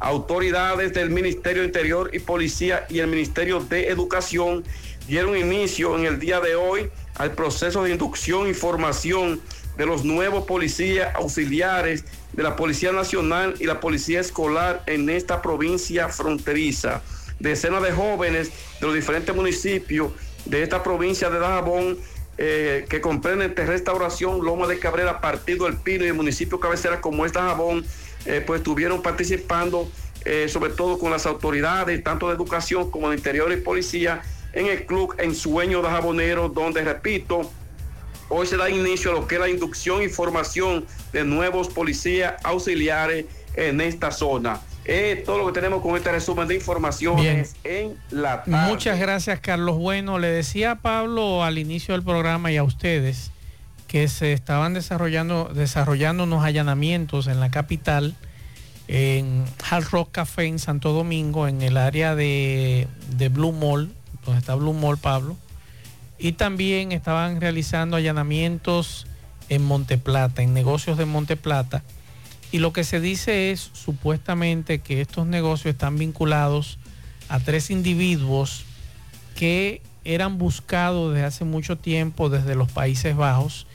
autoridades del Ministerio Interior y Policía y el Ministerio de Educación dieron inicio en el día de hoy al proceso de inducción y formación de los nuevos policías auxiliares de la Policía Nacional y la Policía Escolar en esta provincia fronteriza. Decenas de jóvenes de los diferentes municipios de esta provincia de Dajabón eh, que comprenden Restauración, Loma de Cabrera, Partido El Pino y el municipio cabecera como es Dajabón, eh, pues estuvieron participando, eh, sobre todo con las autoridades, tanto de educación como de interior y policía, en el club En Sueño de Jabonero, donde, repito, hoy se da inicio a lo que es la inducción y formación de nuevos policías auxiliares en esta zona. Es todo lo que tenemos con este resumen de informaciones en la tarde. Muchas gracias, Carlos. Bueno, le decía a Pablo al inicio del programa y a ustedes que se estaban desarrollando, desarrollando unos allanamientos en la capital, en Hard Rock Café en Santo Domingo, en el área de, de Blue Mall, donde está Blue Mall, Pablo. Y también estaban realizando allanamientos en Monteplata, en negocios de Monteplata. Y lo que se dice es supuestamente que estos negocios están vinculados a tres individuos que eran buscados desde hace mucho tiempo desde los Países Bajos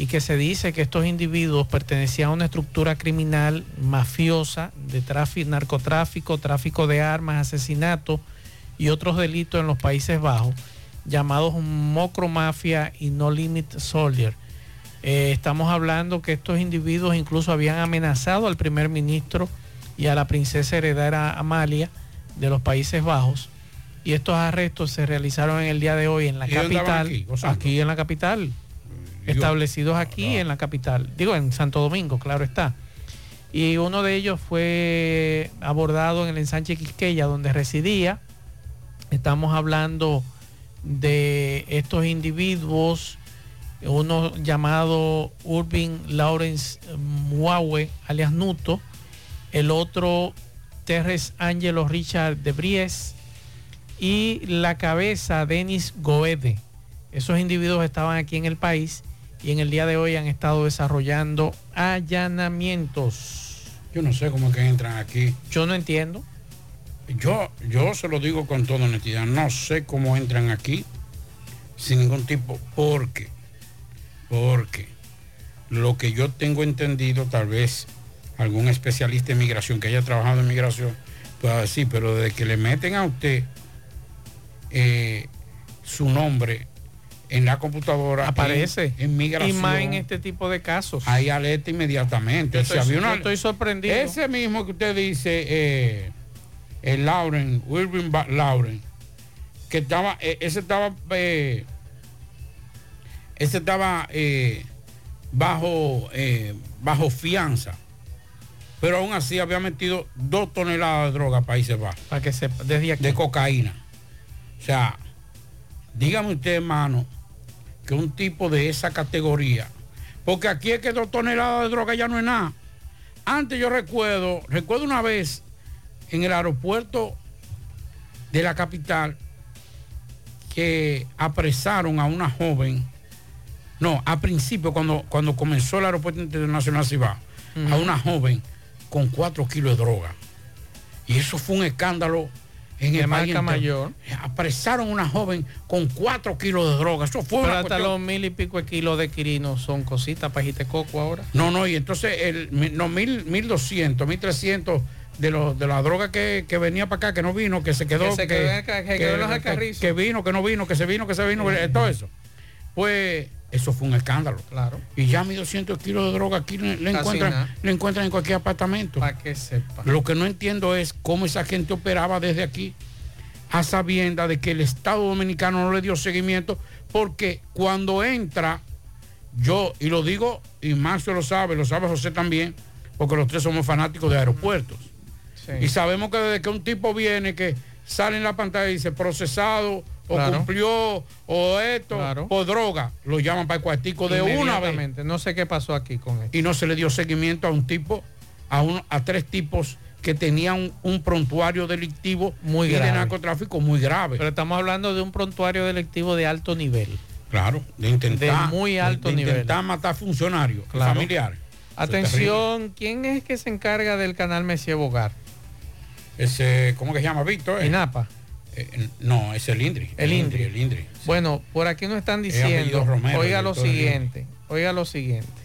y que se dice que estos individuos pertenecían a una estructura criminal mafiosa de tráfico, narcotráfico, tráfico de armas, asesinato y otros delitos en los Países Bajos, llamados Mocro Mafia y No Limit Soldier. Eh, estamos hablando que estos individuos incluso habían amenazado al primer ministro y a la princesa heredera Amalia de los Países Bajos. Y estos arrestos se realizaron en el día de hoy en la capital, aquí? aquí en la capital establecidos aquí en la capital, digo en Santo Domingo, claro está. Y uno de ellos fue abordado en el ensanche Quisqueya, donde residía. Estamos hablando de estos individuos, uno llamado Urbin Lawrence Muawe, alias Nuto, el otro Terres Angelo Richard de Bries y la cabeza Denis Goede. Esos individuos estaban aquí en el país y en el día de hoy han estado desarrollando allanamientos. Yo no sé cómo es que entran aquí. Yo no entiendo. Yo, yo se lo digo con toda honestidad, no sé cómo entran aquí sin ningún tipo, porque, porque lo que yo tengo entendido, tal vez algún especialista en migración que haya trabajado en migración pueda decir, pero desde que le meten a usted eh, su nombre en la computadora aparece en, migración. Y más en este tipo de casos. Hay alerta inmediatamente. Yo estoy, yo estoy sorprendido. Ese mismo que usted dice, eh, el Lauren, Wilbur Lauren, que estaba, eh, ese estaba, eh, ese estaba bajo, bajo fianza. Pero aún así había metido dos toneladas de droga a Países Bajos. Para que sepa, desde aquí. De cocaína. O sea, dígame usted, hermano, que un tipo de esa categoría, porque aquí es que dos toneladas de droga ya no es nada. Antes yo recuerdo, recuerdo una vez en el aeropuerto de la capital que apresaron a una joven, no, a principio cuando, cuando comenzó el aeropuerto internacional Cibao, uh -huh. a una joven con cuatro kilos de droga. Y eso fue un escándalo en De el marca mayor. Apresaron a una joven con cuatro kilos de droga. Eso fue Pero una hasta cuestión- los mil y pico de kilos de quirino son cositas para coco ahora. No, no, y entonces el, no, mil, mil doscientos, mil trescientos de, los de la droga que, que venía para acá, que no vino, que se quedó, Que se quedó ca- que quedó en los que vino, que no vino, que se vino, que se vino, que- todo eso. Pues eso fue un escándalo. Claro. Y ya 1.200 kilos de droga aquí le, encuentran, le encuentran en cualquier apartamento. Para que sepa. Lo que no entiendo es cómo esa gente operaba desde aquí a sabienda de que el Estado Dominicano no le dio seguimiento, porque cuando entra, yo, y lo digo, y Marcio lo sabe, lo sabe José también, porque los tres somos fanáticos de aeropuertos. Y sabemos que desde que un tipo viene, que sale en la pantalla y dice procesado, o Claro. cumplió, o esto, Claro. o droga, lo llaman para el cuartico de una vez. No sé qué pasó aquí con esto. y no se le dio seguimiento a un tipo, a, un, a tres tipos que tenían un, un prontuario delictivo Muy y de grave. narcotráfico muy grave. Pero estamos hablando de un prontuario delictivo de alto nivel. Claro, de intentar De muy alto de- de nivel. intentar matar funcionarios Claro. familiares. Atención, ¿quién es que se encarga del canal Messier Bogar? Ese, ¿cómo que se llama Víctor? eh? INAPA. Eh, no, es el Indri. El Indri. El Indri. Bueno, por aquí nos están diciendo, Romero, oiga lo siguiente, oiga lo siguiente.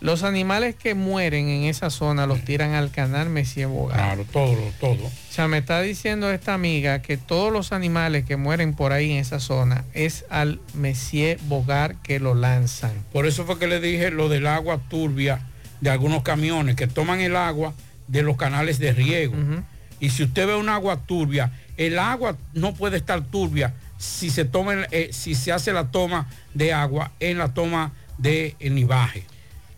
Los animales que mueren en esa zona los tiran al canal Messier Bogar. Claro, todo, todo. O sea, me está diciendo esta amiga que todos los animales que mueren por ahí en esa zona es al Messier Bogar que lo lanzan. Por eso fue que le dije lo del agua turbia de algunos camiones que toman el agua de los canales de riego. Y si usted ve un agua turbia, el agua no puede estar turbia si se toma, eh, si se hace la toma de agua en la toma de nivaje.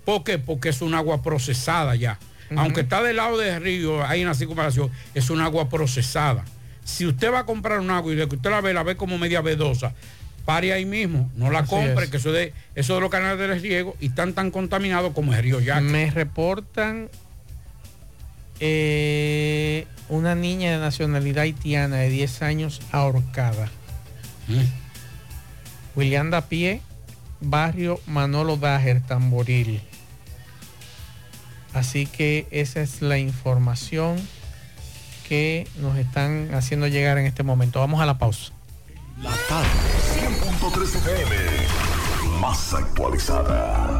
¿Por qué? Porque es un agua procesada ya. Aunque está del lado del río, hay una circunvalación, es un agua procesada. Si usted va a comprar un agua y de que usted la ve, la ve como media vedosa, pare ahí mismo, no la Así compre, es. que eso de eso de los canales de riego y están tan contaminados como el río Yaque. Me reportan eh, una niña de nacionalidad haitiana de 10 años ahorcada. William Pie, barrio Manolo Dager, Tamboril. Así que esa es la información que nos están haciendo llegar en este momento. Vamos a la pausa. La tarde. 100.3 FM. Más actualizada.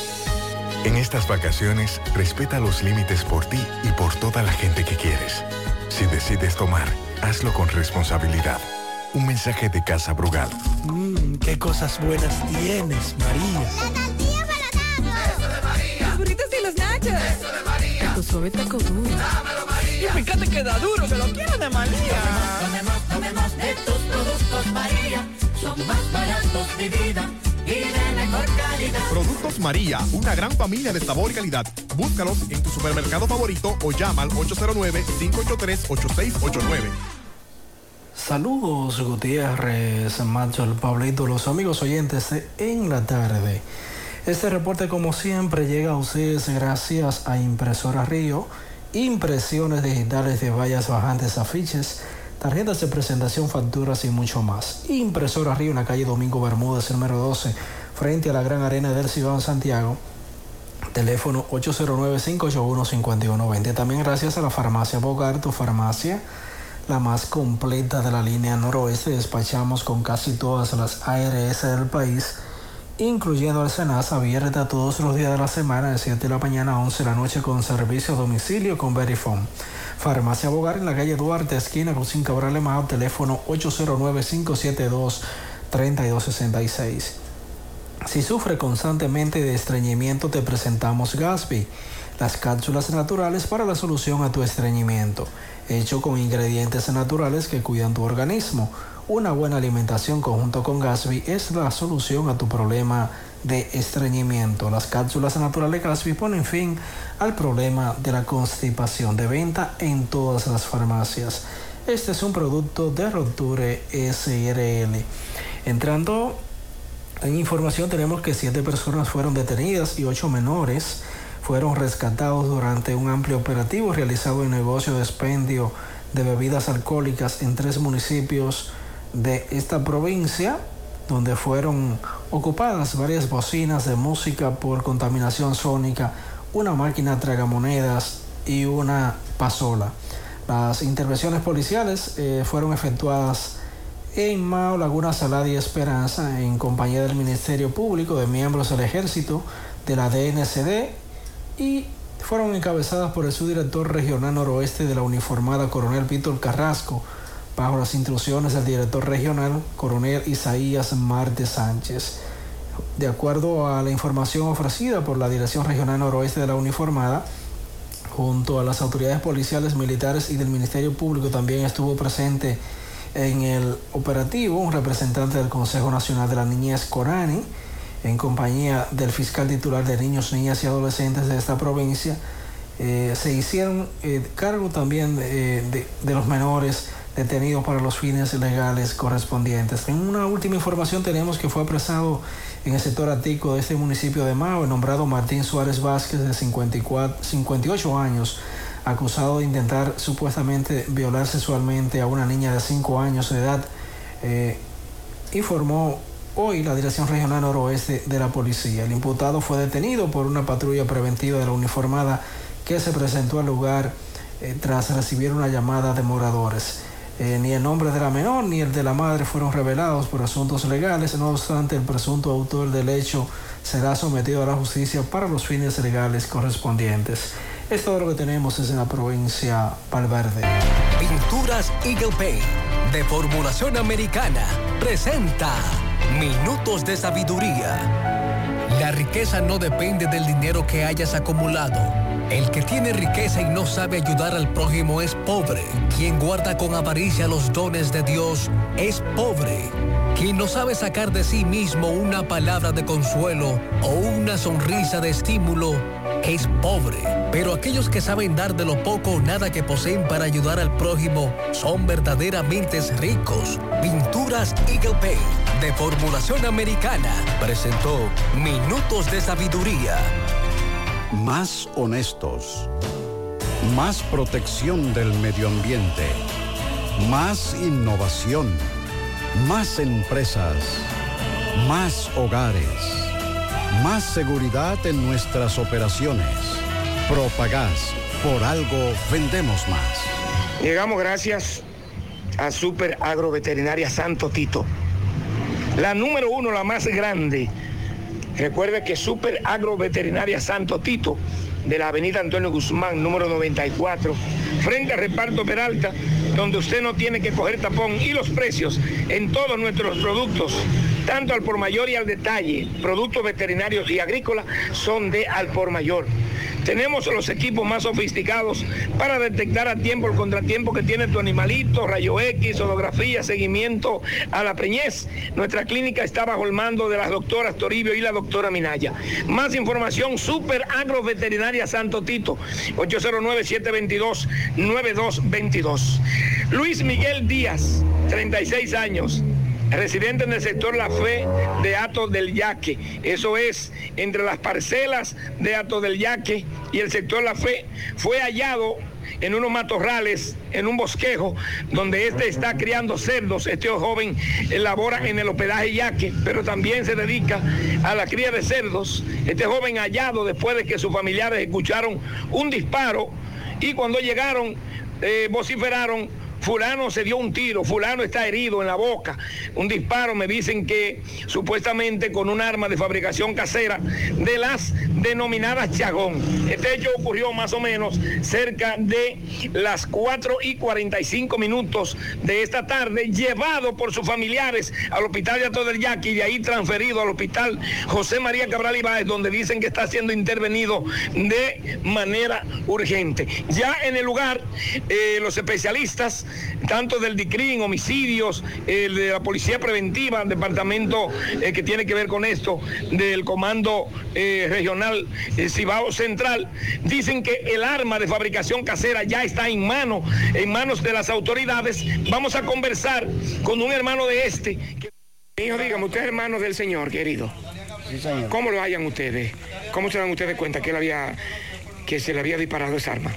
En estas vacaciones, respeta los límites por ti y por toda la gente que quieres. Si decides tomar, hazlo con responsabilidad. Un mensaje de Casa Brugal. Mmm, qué cosas buenas tienes, María. Los burritos y los nachos. Eso de María. Tu suave taco duro. Y fíjate que da duro, que lo quiero de María. Tomemos, tomemos de tus productos María. Son más baratos de vida Productos María, una gran familia de sabor y calidad. Búscalos en tu supermercado favorito o llama al 809-583-8689. Saludos Gutiérrez, Macho, el Pablito, los amigos oyentes En la Tarde. Este reporte como siempre llega a ustedes gracias a Impresora Río, impresiones digitales de vallas bajantes, afiches, tarjetas de presentación, facturas y mucho más. Impresora Río en la calle Domingo Bermúdez, número 12, frente a la Gran Arena del en Santiago. Teléfono 809-581-5120. También gracias a la farmacia Bogar, tu farmacia, la más completa de la línea noroeste. Despachamos con casi todas las ARS del país, incluyendo el Senasa, abierta todos los días de la semana, de 7 de la mañana a 11 de la noche, con servicio a domicilio con Verifone. Farmacia Bogar en la calle Duarte, esquina 5 Cabral Mao, teléfono 809-572-3266. Si sufre constantemente de estreñimiento, te presentamos Gasby, las cápsulas naturales para la solución a tu estreñimiento, hecho con ingredientes naturales que cuidan tu organismo. Una buena alimentación conjunto con Gasby es la solución a tu problema de estreñimiento. Las cápsulas naturales Gasby ponen fin al problema de la constipación de venta en todas las farmacias. Este es un producto de Roture SRL. Entrando En información tenemos que siete personas fueron detenidas y ocho menores fueron rescatados durante un amplio operativo realizado en negocio de expendio de bebidas alcohólicas en tres municipios de esta provincia, donde fueron ocupadas varias bocinas de música por contaminación sónica, una máquina tragamonedas y una pasola. Las intervenciones policiales eh, fueron efectuadas en Mao, Laguna Salada y Esperanza en compañía del Ministerio Público, de miembros del Ejército, de la DNCD y fueron encabezadas por el subdirector regional noroeste de la uniformada Coronel Víctor Carrasco, bajo las instrucciones del director regional Coronel Isaías Marte Sánchez. De acuerdo a la información ofrecida por la Dirección Regional Noroeste de la Uniformada, junto a las autoridades policiales, militares y del Ministerio Público también estuvo presente en el operativo un representante del Consejo Nacional de la Niñez Corani, en compañía del fiscal titular de niños, niñas y adolescentes de esta provincia. Eh, se hicieron eh, cargo también de, de, de los menores detenidos para los fines legales correspondientes. En una última información tenemos que fue apresado en el sector atico de este municipio de Mao, el nombrado Martín Suárez Vázquez de 54, 58 años, acusado de intentar supuestamente violar sexualmente a una niña de 5 años de edad, eh, informó hoy la Dirección Regional Noroeste de la Policía. El imputado fue detenido por una patrulla preventiva de la uniformada que se presentó al lugar eh, tras recibir una llamada de moradores. Eh, ni el nombre de la menor ni el de la madre fueron revelados por asuntos legales, no obstante el presunto autor del hecho será sometido a la justicia para los fines legales correspondientes. Es todo lo que tenemos en la provincia Valverde. Pinturas Eagle Paint de formulación americana presenta Minutos de Sabiduría. La riqueza no depende del dinero que hayas acumulado. El que tiene riqueza y no sabe ayudar al prójimo es pobre. Quien guarda con avaricia los dones de Dios es pobre. Quien no sabe sacar de sí mismo una palabra de consuelo o una sonrisa de estímulo es pobre. Pero aquellos que saben dar de lo poco o nada que poseen para ayudar al prójimo son verdaderamente ricos. Pinturas Eagle Paint de formulación americana presentó Minutos de Sabiduría. Más honestos. Más protección del medio ambiente. Más innovación. Más empresas. Más hogares. Más seguridad en nuestras operaciones. Propagás. Por algo vendemos más. Llegamos gracias a Super Agroveterinaria Santo Tito. La número uno, la más grande. Recuerde que Super Agroveterinaria Santo Tito, de la avenida Antonio Guzmán, número 94, frente a Reparto Peralta, donde usted no tiene que coger tapón y los precios en todos nuestros productos, tanto al por mayor y al detalle, productos veterinarios y agrícolas, son de al por mayor. Tenemos los equipos más sofisticados para detectar a tiempo el contratiempo que tiene tu animalito, rayo X, sonografía, seguimiento a la preñez. Nuestra clínica está bajo el mando de las doctoras Toribio y la doctora Minaya. Más información, Super Agroveterinaria Santo Tito, 809-722-9222. Luis Miguel Díaz, 36 años residente en el sector La Fe de Ato del Yaque. Eso es entre las parcelas de Ato del Yaque y el sector La Fe. Fue hallado en unos matorrales, en un bosquejo, donde este está criando cerdos. Este joven labora en el hospedaje Yaque, pero también se dedica a la cría de cerdos. Este joven hallado después de que sus familiares escucharon un disparo y cuando llegaron eh, vociferaron fulano se dio un tiro, fulano está herido en la boca, un disparo, me dicen que supuestamente con un arma de fabricación casera de las denominadas chagón. Este hecho ocurrió más o menos cerca de las 4 y 45 minutos de esta tarde, llevado por sus familiares al hospital de Ato del Yaqui y de ahí transferido al hospital José María Cabral Ibáez, donde dicen que está siendo intervenido de manera urgente. Ya en el lugar, eh, los especialistas tanto del DICRIN, homicidios, el de la Policía Preventiva, el departamento eh, que tiene que ver con esto, del Comando eh, Regional eh, Cibao Central, dicen que el arma de fabricación casera ya está en mano, en manos de las autoridades. Vamos a conversar con un hermano de este. Que Hijo, dígame, usted es hermano del Señor, querido. Sí, señor. ¿Cómo lo hayan ustedes? ¿Cómo se dan ustedes cuenta que él había, que se le había disparado esa arma?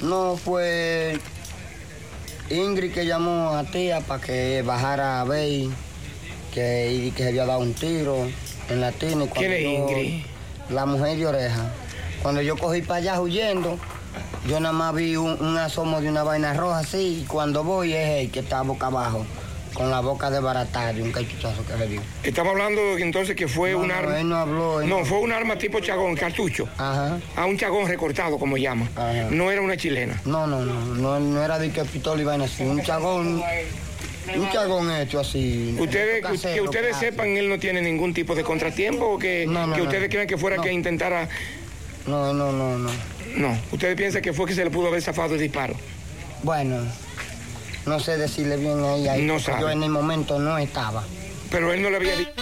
No, fue Ingrid que llamó a tía para que bajara a ver que, que se había dado un tiro en la tina. y cuando ¿Quién es Ingrid? La mujer de oreja. Cuando yo cogí para allá huyendo, yo nada más vi un, un asomo de una vaina roja así y cuando voy es él que está boca abajo, con la boca de baratario, un cachuchazo que le dio. Estamos hablando entonces que fue No, un no, arma. él no habló, él no, no- fue un arma tipo chagón, cartucho. Ajá. A un chagón recortado, como llama. No era una chilena. No, no, no, no, no era de que pistola y vaina así, un chagón, un chagón hecho así. Ustedes, que, casero, que ustedes casi. sepan, él no tiene ningún tipo de contratiempo o que, No, que ustedes creen que fuera que intentara. No, no, no, no. No, ustedes piensan que fue que se le pudo haber zafado el disparo. Bueno, no sé decirle bien a ella. No porque sabe. Yo en el momento no estaba. Pero él no le había dicho.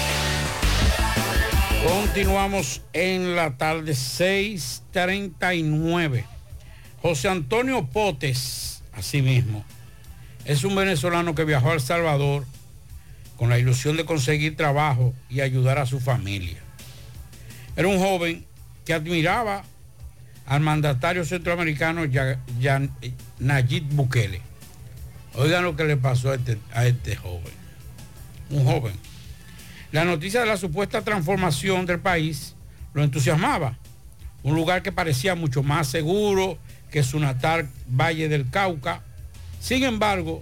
Continuamos en la tarde 6:39. José Antonio Potes, asimismo, es un venezolano que viajó a El Salvador con la ilusión de conseguir trabajo y ayudar a su familia. Era un joven que admiraba al mandatario centroamericano Nayib Bukele. Oigan lo que le pasó a este, a este joven. Un joven. La noticia de la supuesta transformación del país lo entusiasmaba. Un lugar que parecía mucho más seguro que su natal Valle del Cauca. Sin embargo,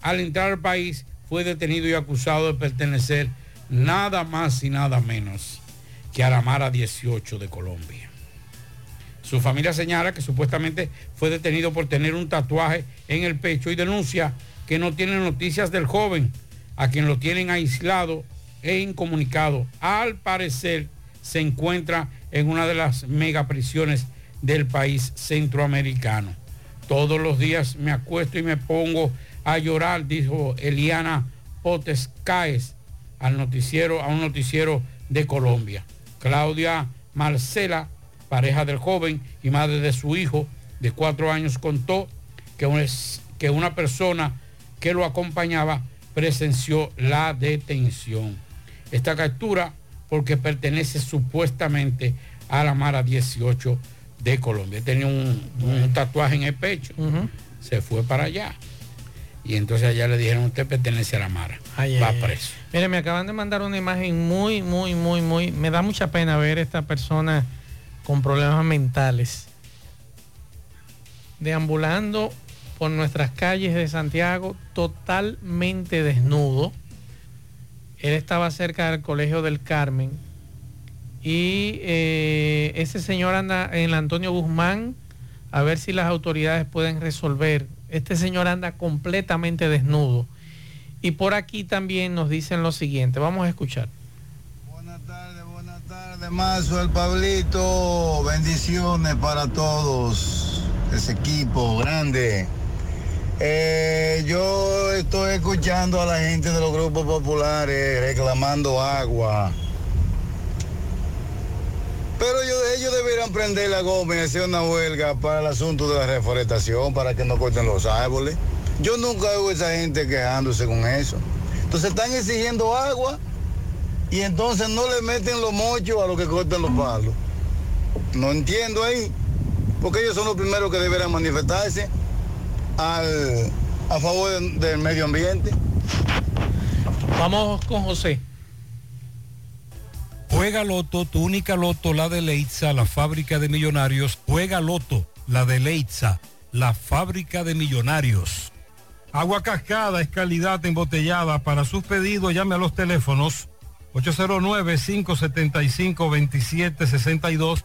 al entrar al país fue detenido y acusado de pertenecer nada más y nada menos que a la Mara 18 de Colombia. Su familia señala que supuestamente fue detenido por tener un tatuaje en el pecho y denuncia que no tienen noticias del joven, a quien lo tienen aislado e incomunicado. Al parecer se encuentra en una de las megaprisiones del país centroamericano. Todos los días me acuesto y me pongo a llorar, dijo Eliana Potes Caes al noticiero, a un noticiero de Colombia. Claudia Marcela, pareja del joven y madre de su hijo de cuatro años, contó que, que una persona que lo acompañaba presenció la detención. Esta captura porque pertenece supuestamente a la Mara 18 de Colombia. Tenía un, un tatuaje en el pecho, se fue para allá. Y entonces allá le dijeron, usted pertenece a la Mara, Ay, va ay, ay. preso. Mire, me acaban de mandar una imagen muy, muy, muy, muy. Me da mucha pena ver esta persona con problemas mentales. Deambulando por nuestras calles de Santiago totalmente desnudo. Él estaba cerca del Colegio del Carmen. Y eh, ese señor anda en Antonio Guzmán a ver si las autoridades pueden resolver. Este señor anda completamente desnudo. Y por aquí también nos dicen lo siguiente. Vamos a escuchar. Además, el Pablito, bendiciones para todos, ese equipo grande. Eh, yo estoy escuchando a la gente de los grupos populares reclamando agua. Pero ellos deberían prender la goma y hacer una huelga para el asunto de la reforestación, para que no corten los árboles. Yo nunca oigo a esa gente quejándose con eso. Entonces están exigiendo agua y entonces no le meten los mochos a los que cortan los palos. No entiendo ahí, porque ellos son los primeros que deberán manifestarse al, a favor del- del medio ambiente. Vamos con José. Juega Loto, tu única Loto, la de Leitza, la fábrica de millonarios. Juega Loto, la de Leitza, la fábrica de millonarios. Agua cascada es calidad embotellada. Para sus pedidos llame a los teléfonos 809-575-2762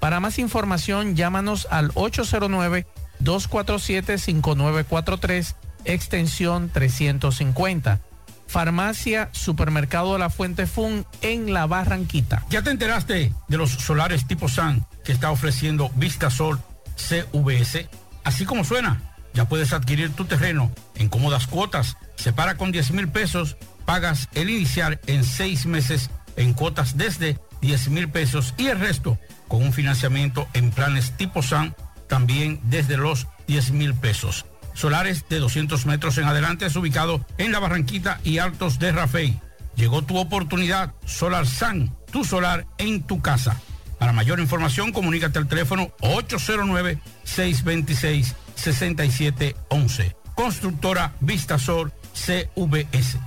Para más información llámanos al 809-247-5943 extensión 350. Farmacia Supermercado La Fuente Fun en La Barranquita. ¿Ya te enteraste de los solares tipo SAN que está ofreciendo Vistasol CVS? Así como suena, ya puedes adquirir tu terreno en cómodas cuotas. Separa con 10 mil pesos, pagas el inicial en seis meses en cuotas desde 10 mil pesos y el resto con un financiamiento en planes tipo SAN también desde los 10 mil pesos. Solares de 200 metros en adelante es ubicado en la Barranquita y Altos de Rafey. Llegó tu oportunidad, Solar San, tu solar en tu casa. Para mayor información, comunícate al teléfono 809-626-6711. Constructora Vistasol CVS.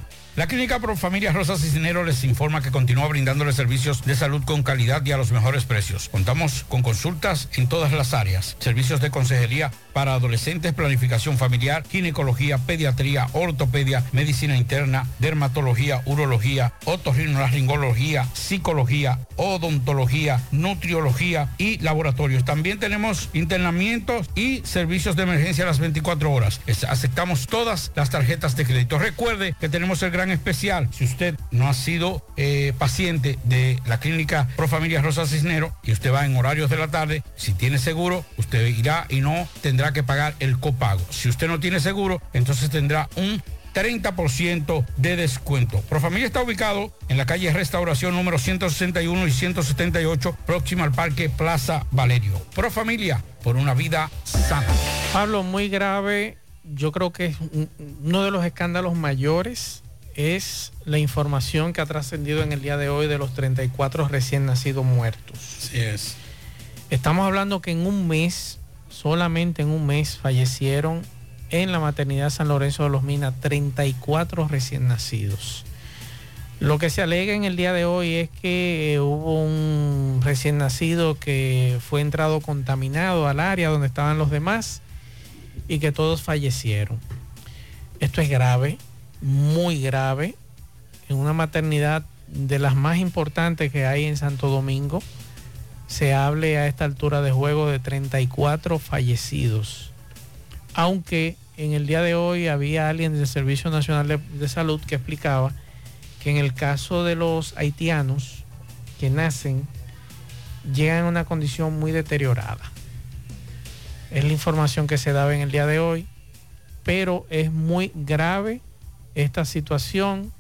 La Clínica Pro Familia Rosa Cisneros les informa que continúa brindándoles servicios de salud con calidad y a los mejores precios. Contamos con consultas en todas las áreas, servicios de consejería para adolescentes, planificación familiar, ginecología, pediatría, ortopedia, medicina interna, dermatología, urología, otorrinolaringología, psicología, odontología, nutriología y laboratorios. También tenemos internamientos y servicios de emergencia a las 24 horas. Aceptamos todas las tarjetas de crédito. Recuerde que tenemos el gran especial. Si usted no ha sido eh, paciente de la clínica Pro Familia Rosa Cisnero y usted va en horarios de la tarde, si tiene seguro, usted irá y no tendrá que pagar el copago. Si usted no tiene seguro, entonces tendrá un 30% de descuento. Profamilia está ubicado en la calle Restauración número 161 y 178, próximo al Parque Plaza Valerio. Profamilia, por una vida sana. Pablo, muy grave. Yo creo que es un- uno de los escándalos mayores es la información que ha trascendido en el día de hoy de los 34 recién nacidos muertos. Sí es. Estamos hablando que en un mes, solamente en un mes, fallecieron en la maternidad San Lorenzo de los Minas 34 recién nacidos. Lo que se alega en el día de hoy es que eh, hubo un recién nacido que fue entrado contaminado al área donde estaban los demás y que todos fallecieron. Esto es grave, muy grave, en una maternidad de las más importantes que hay en Santo Domingo se hable a esta altura de juego de 34 fallecidos. Aunque en el día de hoy había alguien del Servicio Nacional de, Salud que explicaba que en el caso de los haitianos que nacen, llegan en una condición muy deteriorada. Es la información que se daba en el día de hoy, pero es muy grave esta situación.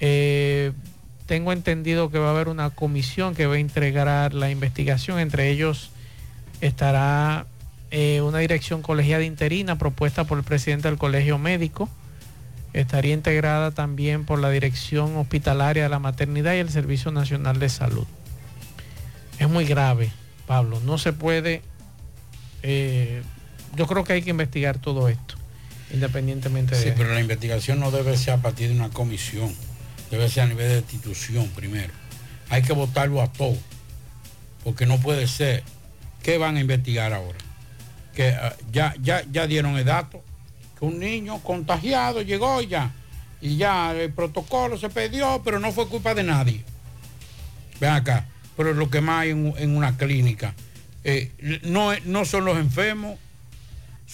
Eh, tengo entendido que va a haber una comisión que va a entregar la investigación, entre ellos Estará eh, una dirección colegiada interina propuesta por el presidente del Colegio Médico. Estaría integrada también por la Dirección Hospitalaria de la Maternidad y el Servicio Nacional de Salud. Es muy grave, Pablo. No se puede... eh, yo creo que hay que investigar todo esto, independientemente de... Sí, pero la investigación no debe ser a partir de una comisión, debe ser a nivel de institución primero. Hay que votarlo a todo, porque no puede ser. ¿Qué van a investigar ahora? Que ah, ya, ya, ya dieron el dato, que un niño contagiado llegó ya, y ya el protocolo se perdió, pero no fue culpa de nadie. Ven acá, pero lo que más hay en, en una clínica, eh, no, no son los enfermos,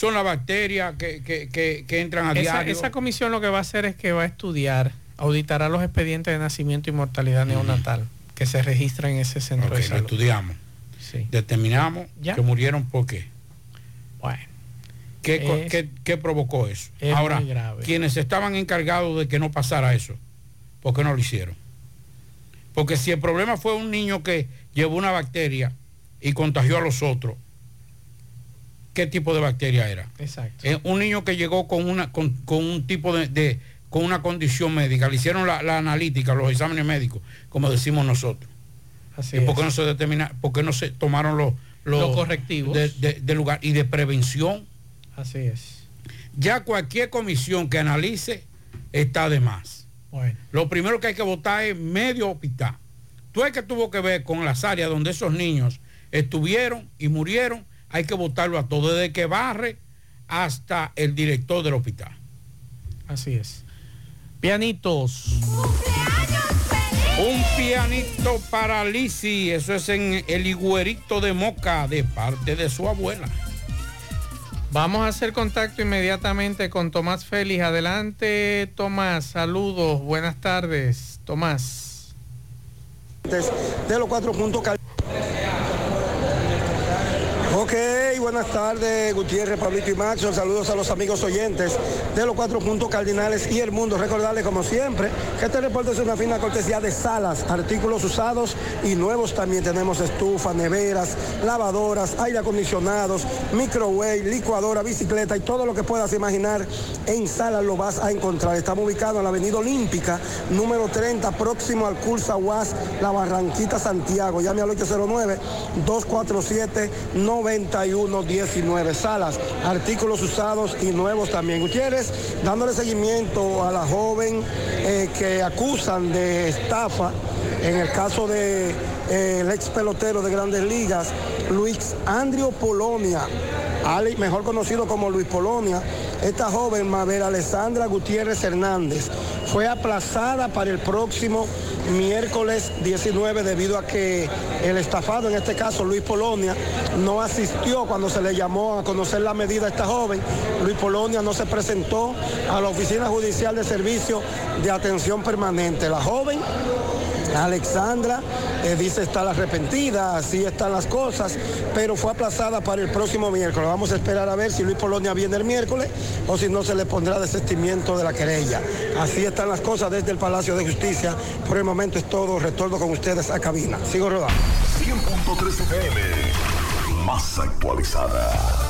son las bacterias que, que- que- que entran a Esa, diario. esa comisión lo que va a hacer es que va a estudiar, auditará los expedientes de nacimiento y mortalidad neonatal que se registran en ese centro de lo salud. estudiamos. Determinamos Ya. que murieron por qué. Bueno. ¿Qué, Es- qué- qué provocó eso? es Ahora, grave. quienes estaban encargados de que no pasara eso, ¿por qué no lo hicieron? Porque si el problema fue un niño que llevó una bacteria y contagió a los otros, ¿qué tipo de bacteria era? Exacto. Eh, un niño que llegó con una con, con un tipo de, de- con una condición médica, le hicieron la, la analítica, los exámenes médicos, como decimos nosotros. Así ¿Y por qué es. no se determina, por qué no se tomaron los, Los correctivos. de, de- de lugar y de prevención? Así es. Ya cualquier comisión que analice está de más. Bueno. Lo primero que hay que votar es medio hospital. Tú el que tuvo que ver con las áreas donde esos niños estuvieron y murieron, hay que votarlo a todo, desde que barre hasta el director del hospital. Así es. Pianitos. Un pianito para Lisi, eso es en el higuerito de Moca, de parte de su abuela. Vamos a hacer contacto inmediatamente con Tomás Félix. Adelante, Tomás. Saludos. Buenas tardes, Tomás. de los cuatro puntos Ok, buenas tardes, Gutiérrez, Pablito y Maxo. Saludos a los amigos oyentes de los cuatro puntos cardinales y el mundo. Recordarles, como siempre, que este reporte es una fina cortesía de salas, artículos usados y nuevos también. Tenemos estufas, neveras, lavadoras, aire acondicionados, microwave, licuadora, bicicleta y todo lo que puedas imaginar en salas lo vas a encontrar. Estamos ubicados en la Avenida Olímpica, número 30, próximo al Cursa UAS, La Barranquita, Santiago. Llame al 809-247-9119. Salas, artículos usados y nuevos también. Gutiérrez, dándole seguimiento a la joven eh, que acusan de estafa en el caso de eh, el ex pelotero de grandes ligas, Luis Andrio Polonia, Ali- mejor conocido como Luis Polonia. Esta joven, Mabel Alessandra Gutiérrez Hernández, fue aplazada para el próximo miércoles 19 debido a que el estafado, en este caso Luis Polonia, no asistió cuando se le llamó a conocer la medida a esta joven. Luis Polonia no se presentó a la Oficina Judicial de Servicio de Atención Permanente. La joven Alexandra eh, dice estar arrepentida, así están las cosas, pero fue aplazada para el próximo miércoles. Vamos a esperar a ver si Luis Polonia viene el miércoles o si no se le pondrá desestimiento de la querella. Así están las cosas desde el Palacio de Justicia. Por el momento es todo. Retorno con ustedes a cabina. Sigo rodando. 100.3 FM. Más actualizada.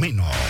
Menos.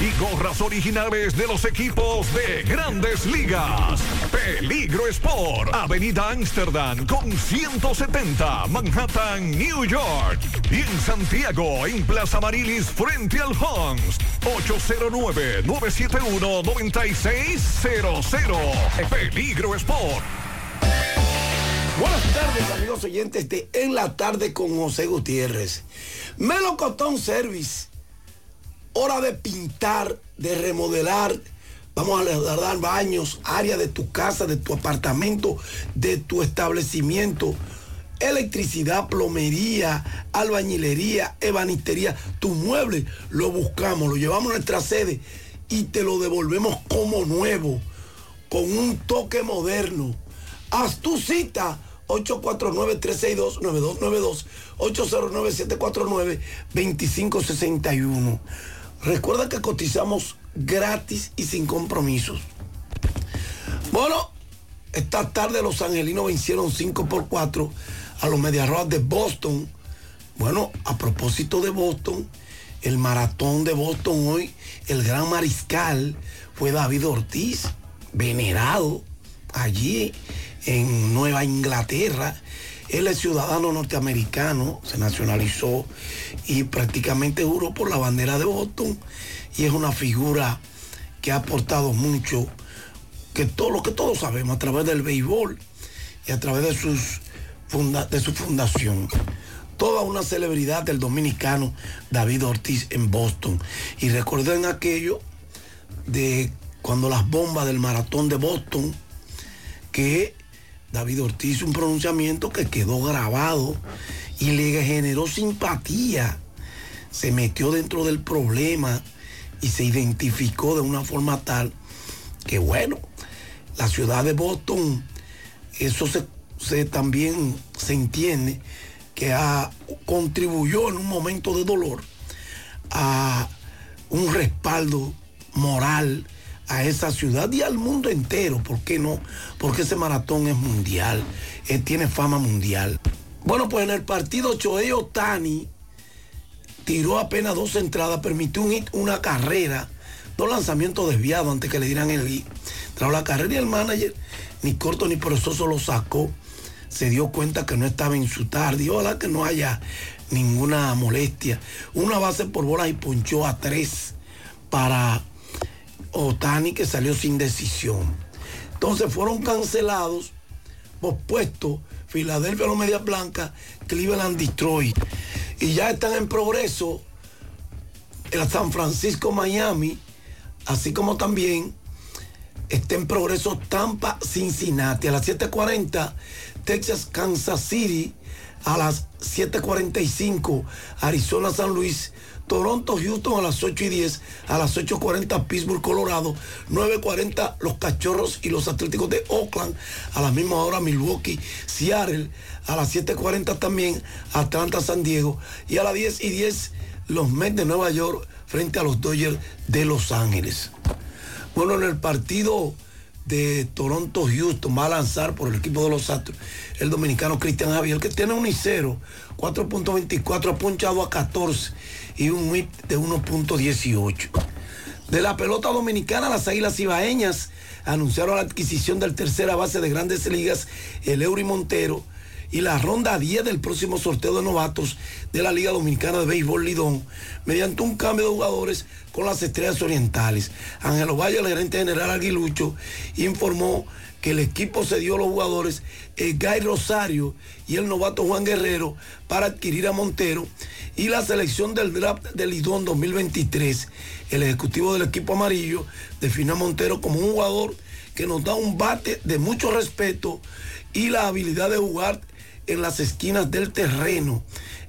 y gorras originales de los equipos de grandes ligas. Peligro Sport, Avenida Amsterdam con 170, Manhattan, New York. Y en Santiago, en Plaza Marilis, frente al Hans, 809-971-9600. Peligro Sport. Buenas tardes, amigos oyentes de En la Tarde con José Gutiérrez. Melocotón Service. Hora de pintar, de remodelar. Vamos a dar baños, área de tu casa, de tu apartamento, de tu establecimiento. Electricidad, plomería, albañilería, ebanistería. Tu mueble lo buscamos, lo llevamos a nuestra sede y te lo devolvemos como nuevo, con un toque moderno. Haz tu cita 849-362-9292, 809-749-2561. Recuerda que cotizamos gratis y sin compromisos. Bueno, esta tarde los angelinos vencieron 5 por 4 a los Mediarroas de Boston. Bueno, a propósito de Boston, el maratón de Boston hoy, el gran mariscal fue David Ortiz, venerado allí en Nueva Inglaterra. Él es ciudadano norteamericano, se nacionalizó y prácticamente juró por la bandera de Boston y es una figura que ha aportado mucho, que todo lo que todos sabemos a través del béisbol y a través de, sus funda, de su fundación. Toda una celebridad del dominicano David Ortiz en Boston. Y recuerden aquello de cuando las bombas del maratón de Boston, que David Ortiz un pronunciamiento que quedó grabado y le generó simpatía. Se metió dentro del problema y se identificó de una forma tal que, bueno, la ciudad de Boston, eso se, se también se entiende que ha, contribuyó en un momento de dolor a un respaldo moral a esa ciudad y al mundo entero. ¿Por qué no? Porque ese maratón es mundial, él tiene fama mundial. Bueno, pues en el partido Choey Otani tiró apenas dos entradas, permitió una carrera, dos lanzamientos desviados antes que le dieran el hit. Trajo la carrera y el manager, ni corto ni perezoso, lo sacó. Se dio cuenta que no estaba en su tarde. Ojalá que no haya ninguna molestia. Una base por bolas y ponchó a tres para Otani que salió sin decisión. Entonces fueron cancelados, pospuestos, Filadelfia los Medias Blancas, Cleveland Detroit. Y ya están en progreso el San Francisco Miami, así como también está en progreso Tampa Cincinnati. A las 7.40 Texas Kansas City. A las 7.45 Arizona San Luis. Toronto, Houston a las 8 y 10, a las 8.40 Pittsburgh, Colorado, 9.40 los Cachorros y los Atléticos de Oakland, a la misma hora Milwaukee, Seattle, a las 7.40 también Atlanta, San Diego, y a las 10 y 10 los Mets de Nueva York frente a los Dodgers de Los Ángeles. Bueno, en el partido de Toronto Houston va a lanzar por el equipo de los Astros el dominicano Cristian Javier que tiene un y 0 4.24 ha punchado a 14 y un whip de 1.18 de la pelota dominicana las Águilas Ibaeñas anunciaron la adquisición del tercera base de grandes ligas el Eury Montero y la ronda 10 del próximo sorteo de novatos de la Liga Dominicana de Béisbol Lidón mediante un cambio de jugadores con las estrellas orientales. Ángelo Valle, el gerente general Aguilucho, informó que el equipo cedió a los jugadores el Guy Rosario y el novato Juan Guerrero para adquirir a Montero y la selección del draft del Lidón 2023. El ejecutivo del equipo amarillo define a Montero como un jugador que nos da un bate de mucho respeto y la habilidad de jugar en las esquinas del terreno.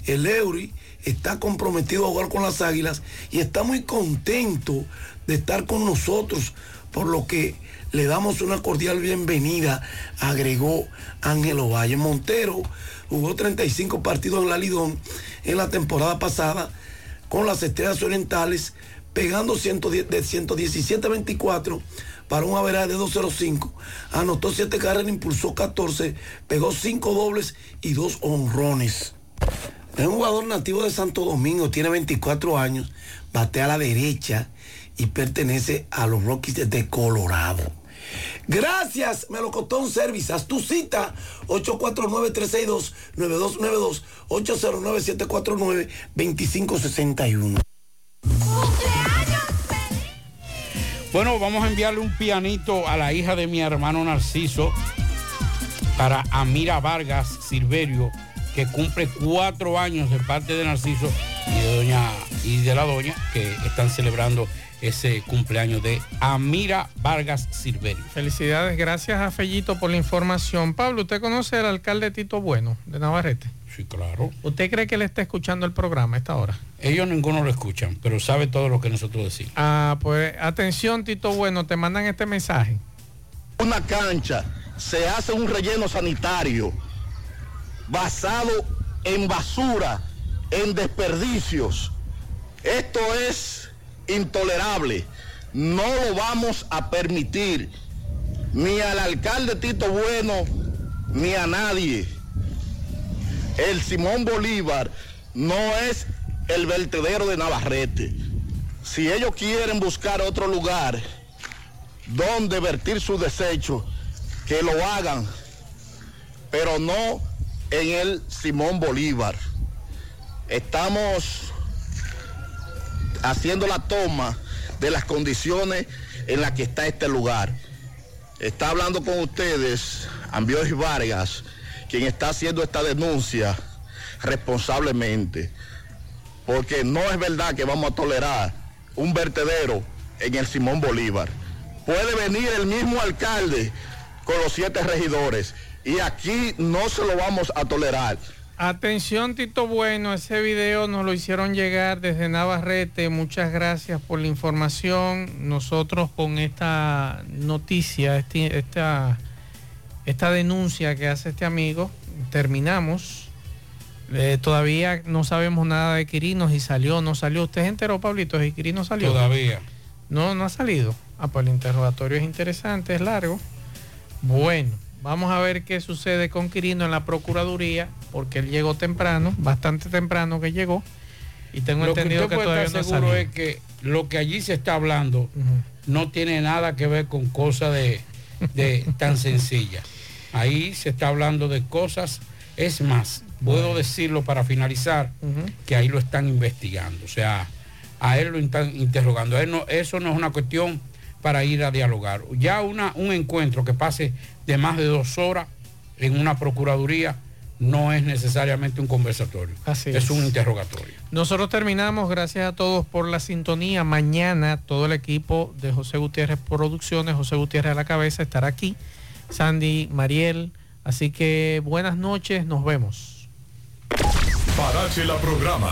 El Eury está comprometido a jugar con las Águilas y está muy contento de estar con nosotros, por lo que le damos una cordial bienvenida, agregó Ángelo Valle. Montero jugó 35 partidos en la Lidón en la temporada pasada con las Estrellas Orientales, pegando 110 de 117 a 24 para un averaje de 2.05. Anotó 7 carreras, impulsó 14, pegó 5 dobles y 2 honrones. Es un jugador nativo de Santo Domingo, tiene 24 años, batea a la derecha y pertenece a los Rockies de Colorado. Gracias, Melocotón Service. Haz tu cita 849-362-9292, 809-749-2561. Bueno, vamos a enviarle un pianito a la hija de mi hermano Narciso para Amira Vargas Silverio, que cumple cuatro años de parte de Narciso y de doña y de la doña que están celebrando ese cumpleaños de Amira Vargas Silverio. Felicidades, gracias a Fellito por la información. Pablo, ¿usted conoce al alcalde Tito Bueno de Navarrete? Sí, claro. ¿Usted cree que él está escuchando el programa a esta hora? Ellos ninguno lo escuchan, pero sabe todo lo que nosotros decimos. Ah, pues atención Tito Bueno, te mandan este mensaje. Una cancha se hace un relleno sanitario basado en basura, en desperdicios. Esto es intolerable. No lo vamos a permitir ni al alcalde Tito Bueno ni a nadie. El Simón Bolívar no es el vertedero de Navarrete. Si ellos quieren buscar otro lugar donde vertir su desecho, que lo hagan, pero no en el Simón Bolívar. Estamos haciendo la toma de las condiciones en las que está este lugar. Está hablando con ustedes Ambiois Vargas, quien está haciendo esta denuncia responsablemente, porque no es verdad que vamos a tolerar un vertedero en el Simón Bolívar. Puede venir el mismo alcalde con los siete regidores y aquí no se lo vamos a tolerar. Atención Tito Bueno, ese video nos lo hicieron llegar desde Navarrete. Muchas gracias por la información. Nosotros con esta noticia, este- esta, esta denuncia que hace este amigo, terminamos. Eh, todavía no sabemos nada de Quirinos y salió, no salió. ¿Usted se enteró, Pablito? ¿Y Quirinos salió? Todavía. No, no ha salido. Ah, pues el interrogatorio es interesante, es largo. Bueno, vamos a ver qué sucede con Quirino en la Procuraduría, porque él llegó temprano, bastante temprano que llegó, y tengo Lo que entendido que, puede todavía estar no seguro es que lo que allí se está hablando no tiene nada que ver con cosas de, de tan sencillas. Ahí se está hablando de cosas, es más, puedo decirlo para finalizar, que ahí lo están investigando. O sea, a él lo están interrogando. A él no, eso no es una cuestión para ir a dialogar. Ya una, un encuentro que pase de más de dos horas en una procuraduría no es necesariamente un conversatorio. Así es es. un interrogatorio. Nosotros terminamos, gracias a todos por la sintonía. Mañana todo el equipo de José Gutiérrez Producciones, José Gutiérrez a la cabeza, estará aquí. Sandy, Mariel. Así que buenas noches, nos vemos. Parache la programa.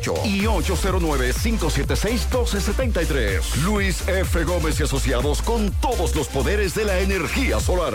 809-576-1278 y 809-576-1273. Luis F. Gómez y Asociados con todos los poderes de la energía solar.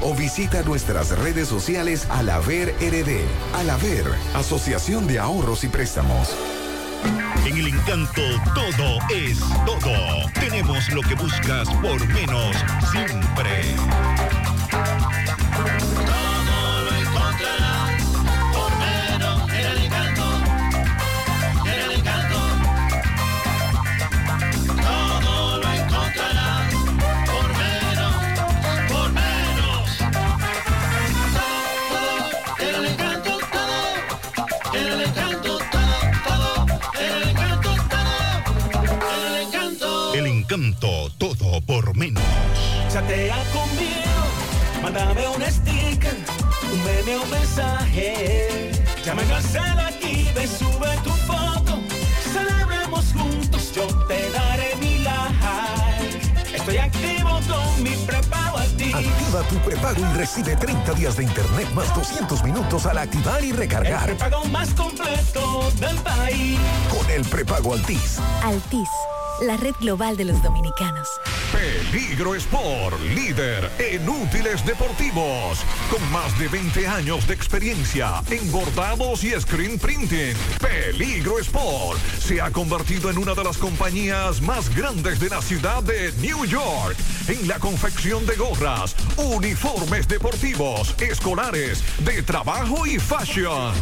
o visita nuestras redes sociales Alaver RD. Alaver, Asociación de Ahorros y Préstamos. En el encanto todo es todo. Tenemos lo que buscas por menos siempre. Encanto todo por menos. Chatea conmigo, mándame un sticker, un meme o mensaje. Llama a aquí, ve, sube tu foto. Celebremos juntos, yo te daré mi like. Estoy activo con mi prepago. Activa tu prepago y recibe 30 días de internet más 200 minutos al activar y El recargar. prepago más completo del país. Con el prepago Altis. Altis, la red global de los dominicanos. Peligro Sport, líder en útiles deportivos, con más de 20 años de experiencia en bordados y screen printing. Peligro Sport se ha convertido en una de las compañías más grandes de la ciudad de New York en la confección de gorras, uniformes deportivos, escolares, de trabajo y fashion.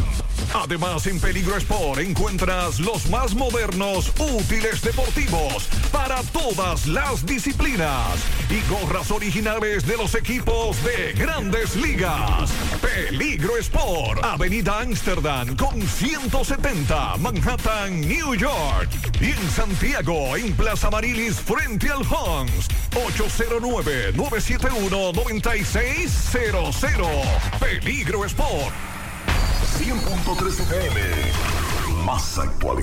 Además, en Peligro Sport encuentras los más modernos útiles deportivos para todas las disciplinas y gorras originales de los equipos de grandes ligas. Peligro Sport, Avenida Amsterdam con 170, Manhattan, New York. Y en Santiago, en Plaza Marilis, frente al Hans, 809-971-9600. Peligro Sport. 100.3 FM. Más actualizado.